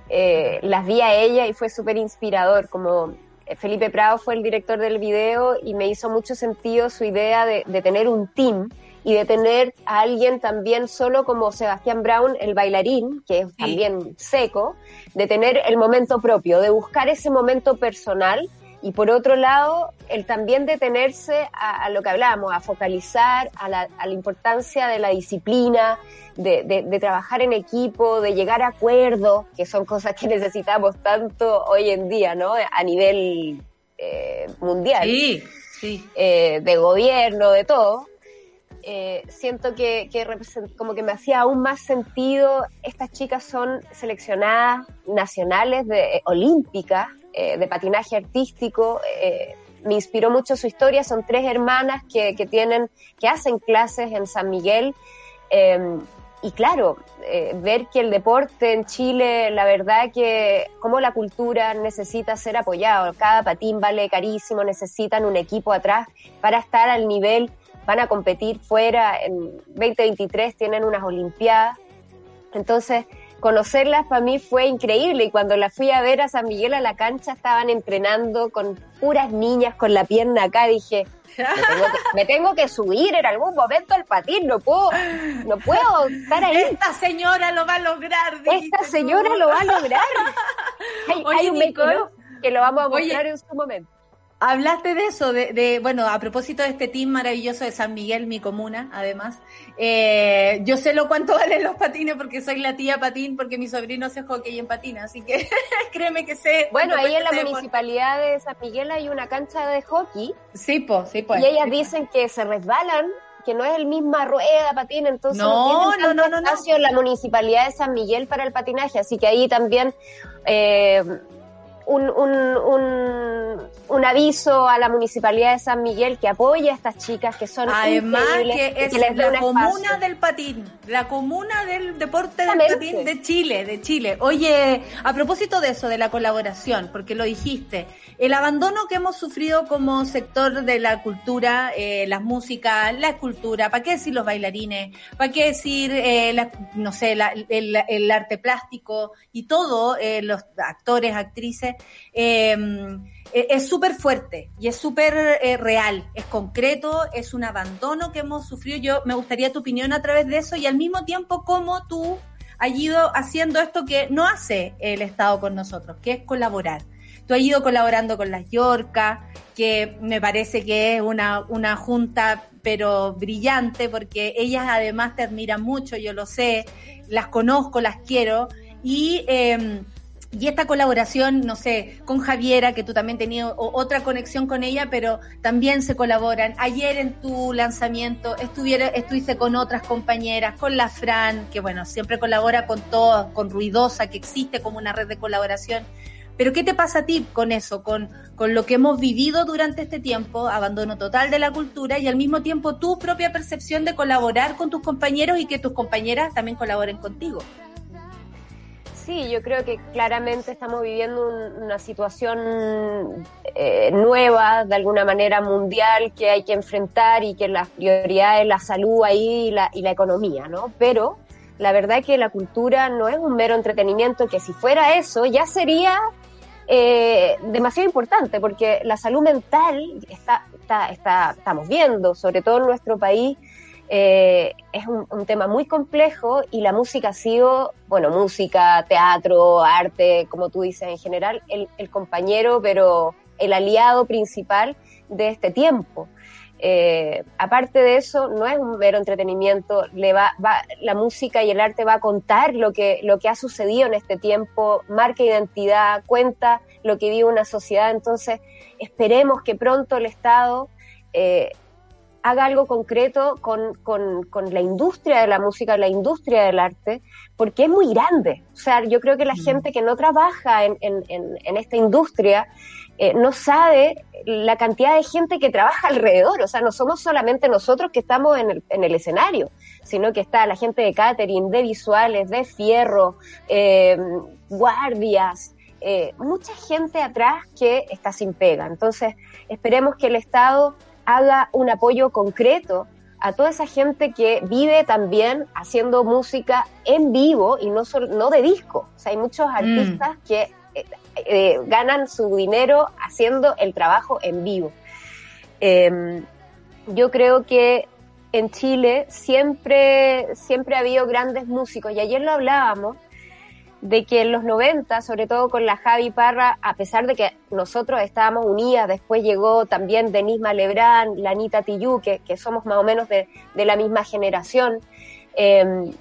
eh, las vi a ella y fue súper inspirador. Como eh, Felipe Prado fue el director del video y me hizo mucho sentido su idea de, de tener un team y de tener a alguien también solo como Sebastián Brown, el bailarín, que es también seco, de tener el momento propio, de buscar ese momento personal y por otro lado, el también detenerse a, lo que hablábamos, a focalizar a la, a la importancia de la disciplina, de, de, trabajar en equipo, de llegar a acuerdos, que son cosas que necesitamos tanto hoy en día, ¿no? A nivel eh, mundial. Sí, sí. Eh, de gobierno, de todo. eh, siento que, que como que me hacía aún más sentido. Estas chicas son seleccionadas nacionales de olímpicas eh, de patinaje artístico. Eh, me inspiró mucho su historia. Son tres hermanas que, que tienen, que hacen clases en San Miguel. y claro, ver que el deporte en Chile, la verdad que como la cultura necesita ser apoyado. Cada patín vale carísimo, necesitan un equipo atrás para estar al nivel van a competir fuera, en 2023 tienen unas Olimpiadas. Entonces, conocerlas para mí fue increíble y cuando las fui a ver a San Miguel a la cancha estaban entrenando con puras niñas con la pierna acá, dije, me tengo, que, subir en algún momento al patín, no puedo, no puedo estar ahí. Esta señora lo va a lograr. Esta señora lo va a lograr. Hay, un que lo vamos a mostrar en su momento. Hablaste de eso, de, bueno, a propósito de este team maravilloso de San Miguel, mi comuna, además. Eh, yo sé lo cuánto valen los patines porque soy la tía patín, porque mi sobrino hace hockey en patina, así que créeme que sé. Bueno, ahí en la municipalidad de San Miguel hay una cancha de hockey. Sí, pues, sí, pues. Y ellas dicen que se resbalan que no es el misma rueda patín, entonces no, no, no, no, no, espacio en la municipalidad de San Miguel para el patinaje, así que ahí también eh, un, un, un, aviso a la municipalidad de San Miguel que apoya a estas chicas que son además que es la comuna del patín la comuna del deporte del patín de Chile de Chile. Oye a propósito de eso de la colaboración porque lo dijiste el abandono que hemos sufrido como sector de la cultura eh, las músicas la escultura para qué decir los bailarines para qué decir eh, no sé el, el, arte plástico y todo eh, los actores actrices Em, e, es súper fuerte y es súper eh, real, es concreto, es un abandono que hemos sufrido. Yo me gustaría tu opinión a través de eso y al mismo tiempo cómo tú has ido haciendo esto que no hace el Estado con nosotros, que es colaborar. Tú has ido colaborando con las Yorcas, que me parece que es una, una junta pero brillante porque ellas además te admiran mucho, yo lo sé, las conozco, las quiero y eh, y esta colaboración, no sé, con Javiera, que tú también tenías otra conexión con ella, pero también se colaboran. Ayer en tu lanzamiento estuviera, estuviste con otras compañeras, con la Fran, que bueno, siempre colabora con todo, con Ruidosa, que existe como una red de colaboración. Pero ¿qué te pasa a ti con eso, con, con lo que hemos vivido durante este tiempo, abandono total de la cultura y al mismo tiempo tu propia percepción de colaborar con tus compañeros y que tus compañeras también colaboren contigo? Sí, yo creo que claramente estamos viviendo una situación eh, nueva, de alguna manera mundial, que hay que enfrentar y que la prioridad es la salud ahí y la, y la economía, ¿no? Pero la verdad es que la cultura no es un mero entretenimiento, que si fuera eso ya sería eh, demasiado importante, porque la salud mental está, está, está, estamos viendo, sobre todo en nuestro país, eh, es un, tema muy complejo y la música ha sido, bueno, música, teatro, arte, como tú dices en general, el, compañero, pero el aliado principal de este tiempo. Eh, aparte de eso, no es un mero entretenimiento, le va, la música y el arte va a contar lo que, lo que ha sucedido en este tiempo, marca identidad, cuenta lo que vive una sociedad, entonces esperemos que pronto el Estado eh, haga algo concreto con, con, con, la industria de la música, la industria del arte, porque es muy grande. O sea, yo creo que la mm. gente que no trabaja en, en, en, esta industria eh, no sabe la cantidad de gente que trabaja alrededor. O sea, no somos solamente nosotros que estamos en el, en el escenario, sino que está la gente de catering, de visuales, de fierro, eh, guardias, eh, mucha gente atrás que está sin pega. Entonces, esperemos que el Estado haga un apoyo concreto a toda esa gente que vive también haciendo música en vivo y no, solo, no de disco. O sea, hay muchos mm. artistas que eh, eh, ganan su dinero haciendo el trabajo en vivo. Em, yo creo que en Chile siempre, siempre ha habido grandes músicos y ayer lo hablábamos de que en los 90, sobre todo con la Javi Parra, a pesar de que nosotros estábamos unidas, después llegó también Denise Malebrán, la Anita Tillú, que, que, somos más o menos de, la misma generación, em,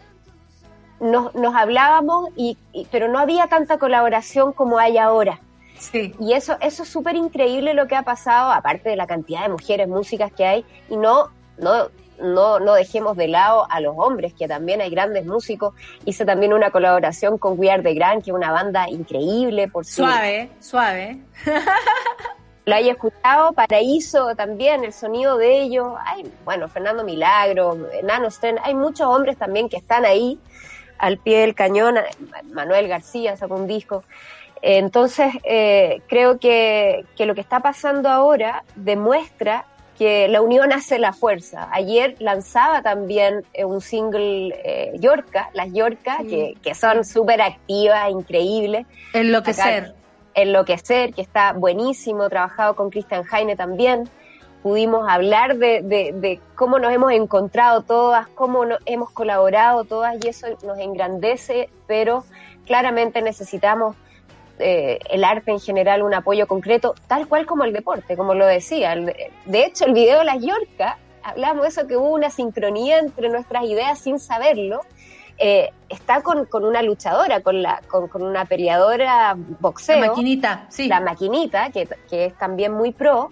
nos, nos, hablábamos, y, pero no había tanta colaboración como hay ahora. Sí. Y eso, eso es súper increíble lo que ha pasado, aparte de la cantidad de mujeres músicas que hay, y no, no, no, no dejemos de lado a los hombres, que también hay grandes músicos. Hice también una colaboración con We Are The Grand, que es una banda increíble, por Suave, suave. lo haya escuchado. Paraíso también, el sonido de ellos. Hay, bueno, Fernando Milagro, Nano Stren, hay muchos hombres también que están ahí al pie del cañón. Manuel García sacó un disco. Entonces, eh, creo que, que lo que está pasando ahora demuestra que la unión hace la fuerza. Ayer lanzaba también eh, un single eh, Yorca, las Yorca, que, que son súper activas, increíbles. Enloquecer. Enloquecer, que está buenísimo, trabajado con Christian Heine también. Pudimos hablar de, de, de cómo nos hemos encontrado todas, cómo no, hemos colaborado todas y eso nos engrandece, pero claramente necesitamos eh, el arte en general un apoyo concreto, tal cual como el deporte, como lo decía. De hecho, el video de las Yorca, hablamos de eso, que hubo una sincronía entre nuestras ideas sin saberlo. eh, está con, con una luchadora, con, la, con, con una peleadora boxeo La maquinita, sí. la maquinita, que, que es también muy pro,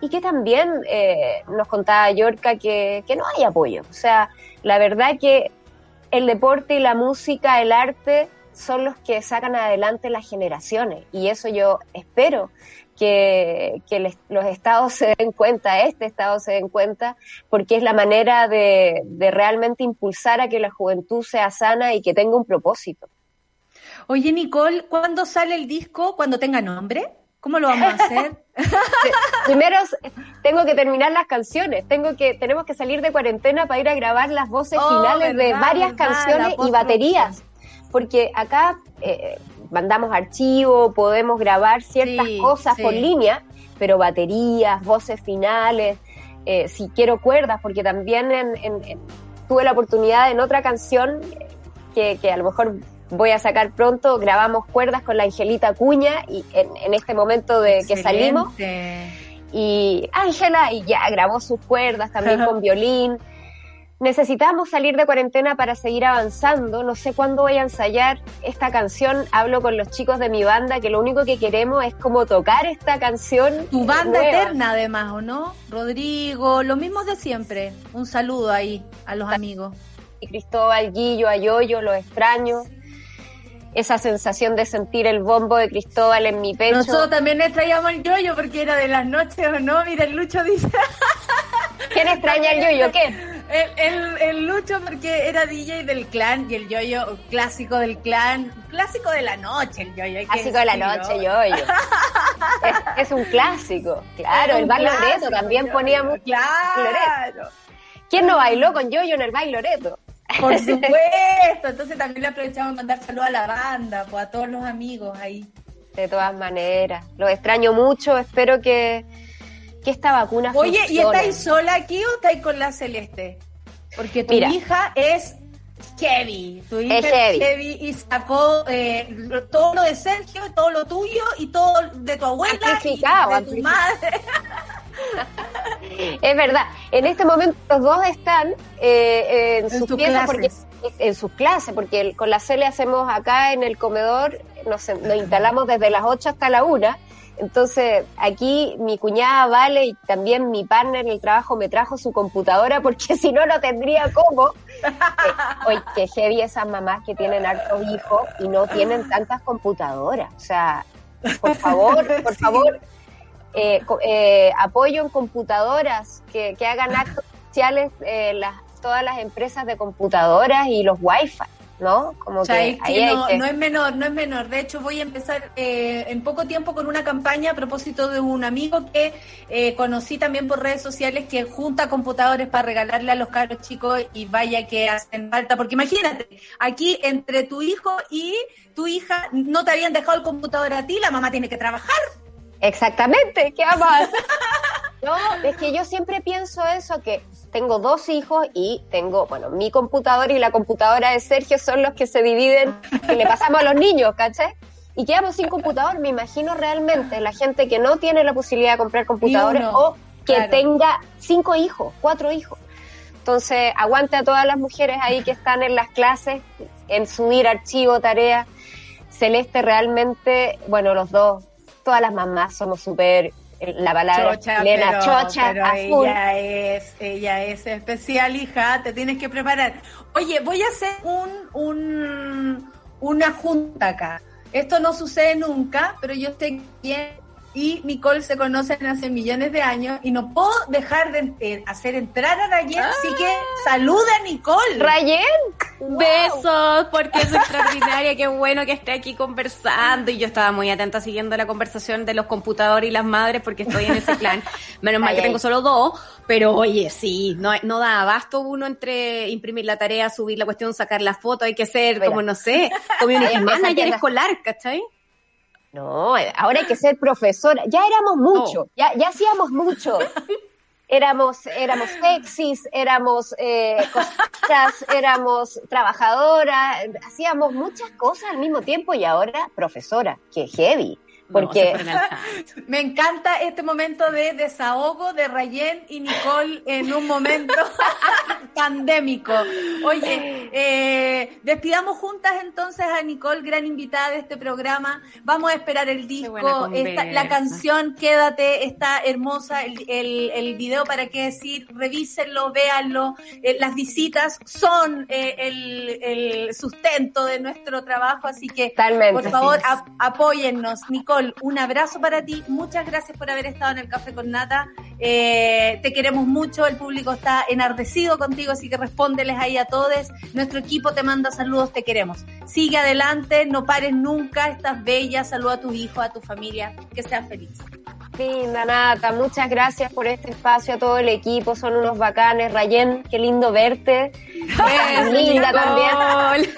y que también eh, nos contaba Yorka que, que no hay apoyo. O sea, la verdad que el deporte y la música, el arte, son los que sacan adelante las generaciones. Y eso yo espero que, que les- los estados se den cuenta, este estado se den cuenta, porque es la manera de, de realmente impulsar a que la juventud sea sana y que tenga un propósito. Oye, Nicole, ¿cuándo sale el disco? ¿Cuándo tenga nombre? ¿Cómo lo vamos a hacer? Primero tengo que terminar las canciones, tengo que tenemos que salir de cuarentena para ir a grabar las voces Oh, finales de varias verdad, canciones y baterías, porque acá eh, mandamos archivo, podemos grabar ciertas Sí, cosas sí. por línea, pero baterías, voces finales, eh, si quiero cuerdas, porque también en- en- en- tuve la oportunidad en otra canción eh, que, que a lo mejor voy a sacar pronto, grabamos cuerdas con la Angelita Cuña y en, en este momento de que salimos y Ángela y ya grabó sus cuerdas también con violín. Necesitamos salir de cuarentena para seguir avanzando. No sé cuándo voy a ensayar esta canción. Hablo con los chicos de mi banda que lo único que queremos es como tocar esta canción. Tu banda nueva. eterna, además, ¿o no? Rodrigo, los mismos de siempre. Un saludo ahí a los amigos. Y Cristóbal, Guillo, Ayoyo, lo extraño. Esa sensación de sentir el bombo de Cristóbal en mi pecho. Nosotros también extraíamos el yoyo porque era de las noches, ¿o no? Mira, el Lucho dice. ¿Quién extraña el yoyo? ¿Qué? El, el, el Lucho porque era DJ del clan y el yoyo clásico del clan. Clásico de la noche, el yoyo. Clásico de la noche, yoyo. es, es un clásico. Claro, el Bar clásico, Loreto también poníamos Claro. ¿Quién no bailó con Yoyo en el baile Loreto? Por supuesto. Entonces también le aprovechamos a mandar saludos a la banda, pues a todos los amigos ahí. De todas maneras. Los extraño mucho. Espero que, que esta vacuna Oye, ¿y estáis sola aquí o estáis con la Celeste? Porque tu Mira. hija es heavy. Tu hija Es heavy. y sacó eh, todo lo de Sergio, todo lo tuyo y todo de tu abuela y de tu madre. Es verdad. En este momento los dos están eh, en, En sus piezas porque clases. en sus clases, porque el- con la Cele hacemos acá en el comedor, nos, nos instalamos desde las 8 hasta la 1. Entonces, aquí mi cuñada Vale y también mi partner en el trabajo me trajo su computadora porque si no, no tendría cómo. Oye, que heavy esas mamás que tienen hartos hijos y no tienen tantas computadoras. O sea, por favor, por Sí. favor, eh, eh, apoyo en computadoras, que, que hagan actos sociales eh, las, todas las empresas de computadoras y los wifi, ¿no? Como O sea, que es que ahí hay no, que- no es menor, no es menor. De hecho, voy a empezar eh, en poco tiempo con una campaña a propósito de un amigo que eh, conocí también por redes sociales que junta computadores para regalarle a los caros chicos y vaya que hacen falta. Porque imagínate, aquí entre tu hijo y tu hija no te habían dejado el computador a ti, la mamá tiene que trabajar. Exactamente, ¿qué vamos a hacer? No, es que yo siempre pienso eso, que tengo dos hijos y tengo, bueno, mi computadora y la computadora de Sergio son los que se dividen, que le pasamos a los niños, ¿cachai? Y quedamos sin computador, me imagino realmente la gente que no tiene la posibilidad de comprar computadores uno, o que claro. tenga cinco hijos, cuatro hijos. Entonces, aguante a todas las mujeres ahí que están en las clases, en subir archivo, tarea. Celeste realmente, bueno, los dos, todas las mamás somos súper la palabra Chocha, chilena, pero- chocha, pero a full. ella es, ella es especial, hija, te tienes que preparar. Oye, voy a hacer un, un una junta acá. Esto no sucede nunca, pero yo estoy bien y Nicole se conocen hace millones de años y no puedo dejar de eh, hacer entrar a Rayen, así que saluda a Nicole. Rayen, Besos, porque es extraordinaria, qué bueno que esté aquí conversando. Y yo estaba muy atenta siguiendo la conversación de los computadores y las madres, porque estoy en ese plan. Menos mal que tengo solo dos, pero oye, sí, no, no da abasto uno entre imprimir la tarea, subir la cuestión, sacar la foto, hay que ser Mira. como, no sé, Ahí empieza, manager escolar, ¿cachai? No, ahora hay que ser profesora. Ya éramos mucho, ya, ya hacíamos mucho. Éramos, éramos sexys, éramos eh, cosas, éramos trabajadoras, hacíamos muchas cosas al mismo tiempo y ahora profesora, que heavy. Porque. Me encanta este momento de desahogo de Rayen y Nicole en un momento pandémico. Oye, eh, despidamos juntas entonces a Nicole, gran invitada de este programa. Vamos a esperar el disco, esta- la canción Quédate, está hermosa, el, el, el video para qué decir, revísenlo, véanlo. Eh, las visitas son eh, el, el sustento de nuestro trabajo, así que por favor sí. ap- apóyennos. Nicole, un abrazo para ti. Muchas gracias por haber estado en el Café con Nata. Eh, te queremos mucho. El público está enardecido contigo, así que respóndeles ahí a todos. Nuestro equipo te manda saludos, te queremos. Sigue adelante, no pares nunca. Estás bella. Saluda a tus hijos, a tu familia. Que sean felices. Linda Nata, muchas gracias por este espacio a todo el equipo, son unos bacanes. Rayen, qué lindo verte. Linda también.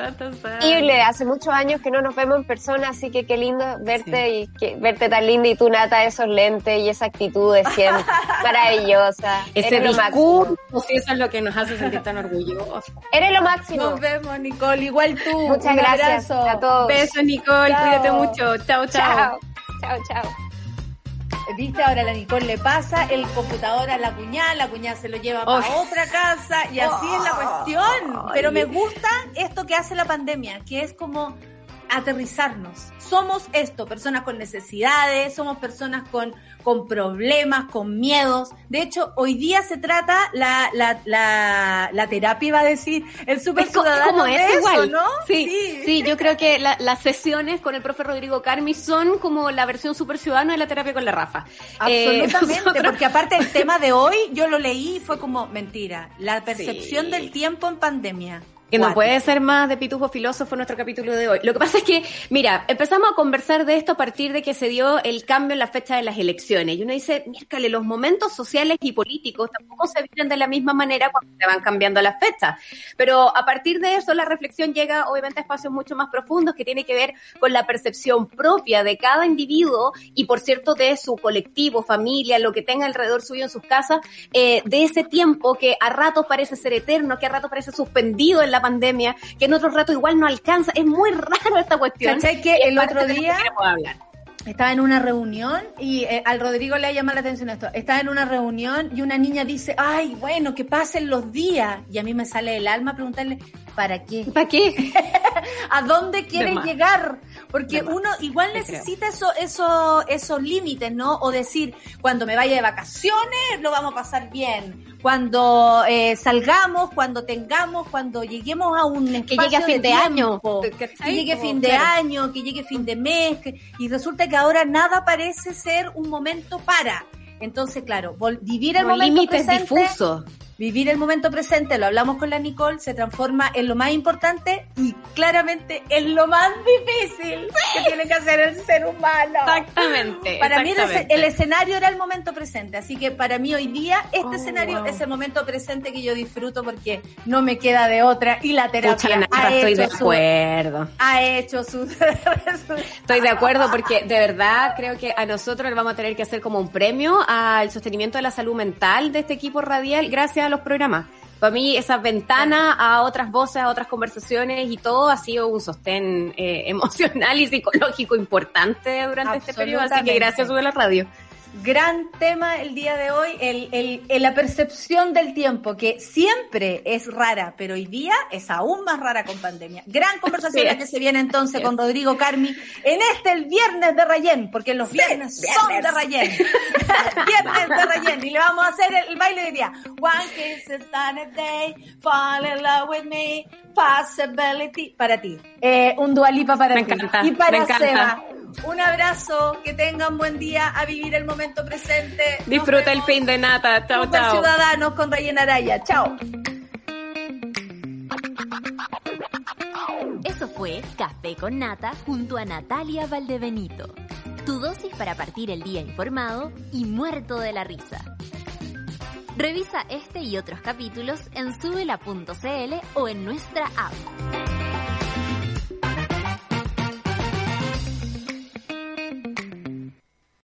Increíble, hace muchos años que no nos vemos en persona, así que qué lindo verte y que, verte tan linda y tú Nata, esos lentes y esa actitud de siempre maravillosa. Ese Eres lo máximo. discurso, sí, eso es lo que nos hace sentir tan orgullosos. Eres lo máximo. Nos vemos, Nicole. Igual tú. Muchas Un gracias abrazo. a todos. Besos, Nicole, Chao. cuídate mucho. Chao. Chao, chao, chao. Viste, ahora la Nicole le pasa el computador a la cuñada, la cuñada se lo lleva Oh. para otra casa y así es la cuestión. Pero me gusta esto que hace la pandemia, que es como aterrizarnos. Somos esto, personas con necesidades, somos personas con, con problemas, con miedos. De hecho, hoy día se trata la, la, la, la terapia, iba a decir, el super Es ciudadano como de es eso, igual. ¿no? Sí, sí, yo creo que la- las sesiones con el profe Rodrigo Carmi son como la versión super ciudadana de la terapia con la Rafa. Eh, Absolutamente, nosotros- porque aparte el tema de hoy, yo lo leí y fue como mentira. La percepción Sí. del tiempo en pandemia. Que no puede ser más de pitufo filósofo nuestro capítulo de hoy. Lo que pasa es que, mira, empezamos a conversar de esto a partir de que se dio el cambio en la fecha de las elecciones. Y uno dice, miércale, los momentos sociales y políticos tampoco se viven de la misma manera cuando se van cambiando las fechas. Pero a partir de eso la reflexión llega obviamente a espacios mucho más profundos que tiene que ver con la percepción propia de cada individuo y por cierto de su colectivo, familia, lo que tenga alrededor suyo en sus casas, eh, de ese tiempo que a ratos parece ser eterno, que a ratos parece suspendido en la pandemia, que en otros ratos igual no alcanza. Es muy raro esta cuestión. ¿Cachai que el otro día-. Estaba en una reunión y eh, al Rodrigo le llama la atención esto. Estaba en una reunión y una niña dice, ay, bueno, que pasen los días. Y a mí me sale el alma preguntarle, ¿para qué? ¿Para qué? ¿A dónde quieren más. llegar? Porque uno igual necesita eso, eso, esos límites, ¿no? O decir, cuando me vaya de vacaciones, lo vamos a pasar bien. Cuando eh, salgamos, cuando tengamos, cuando lleguemos a un Que espacio llegue a fin de, año. que llegue Como, fin de claro. año, que llegue fin de mes, que- y resulta que ahora nada parece ser un momento para. Entonces, claro, vol- vivir el Como momento límites presente, difusos. Vivir el momento presente, lo hablamos con la Nicole, se transforma en lo más importante y claramente en lo más difícil que tiene que hacer el ser humano. Exactamente. Para mí el, esce- exactamente. el escenario era el momento presente, así que para mí hoy día este Oh, escenario wow. es el momento presente que yo disfruto porque no me queda de otra y la terapia Pucha, Nata, ha, estoy de hecho su, acuerdo. ha hecho su... Estoy de acuerdo porque de verdad creo que a nosotros le vamos a tener que hacer como un premio al sostenimiento de la salud mental de este equipo radial gracias a los programas. Para mí esa ventana a otras voces, a otras conversaciones y todo ha sido un sostén eh, emocional y psicológico importante durante este periodo. Así que gracias a la radio. Gran tema el día de hoy, el, el- el- la percepción del tiempo, que siempre es rara, pero hoy día es aún más rara con pandemia. Gran conversación que se viene entonces con Rodrigo Carmi en este el viernes de Rayén, porque los viernes, son de Rayén. viernes de Rayén. Y le vamos a hacer el, el baile de día. One kiss is done a day, fall in love with me, possibility. Para ti. Eh, un dualipa para Me ti. encanta, y para me encanta. Seba. Un abrazo, que tengan buen día, a vivir el momento presente. Disfruta el fin de nata. Chao, chao. Ciudadanos con Rayen Araya. Chao. Eso fue Café con Nata junto a Natalia Valdebenito. Tu dosis para partir el día informado y muerto de la risa. Revisa este y otros capítulos en subela.cl o en nuestra app.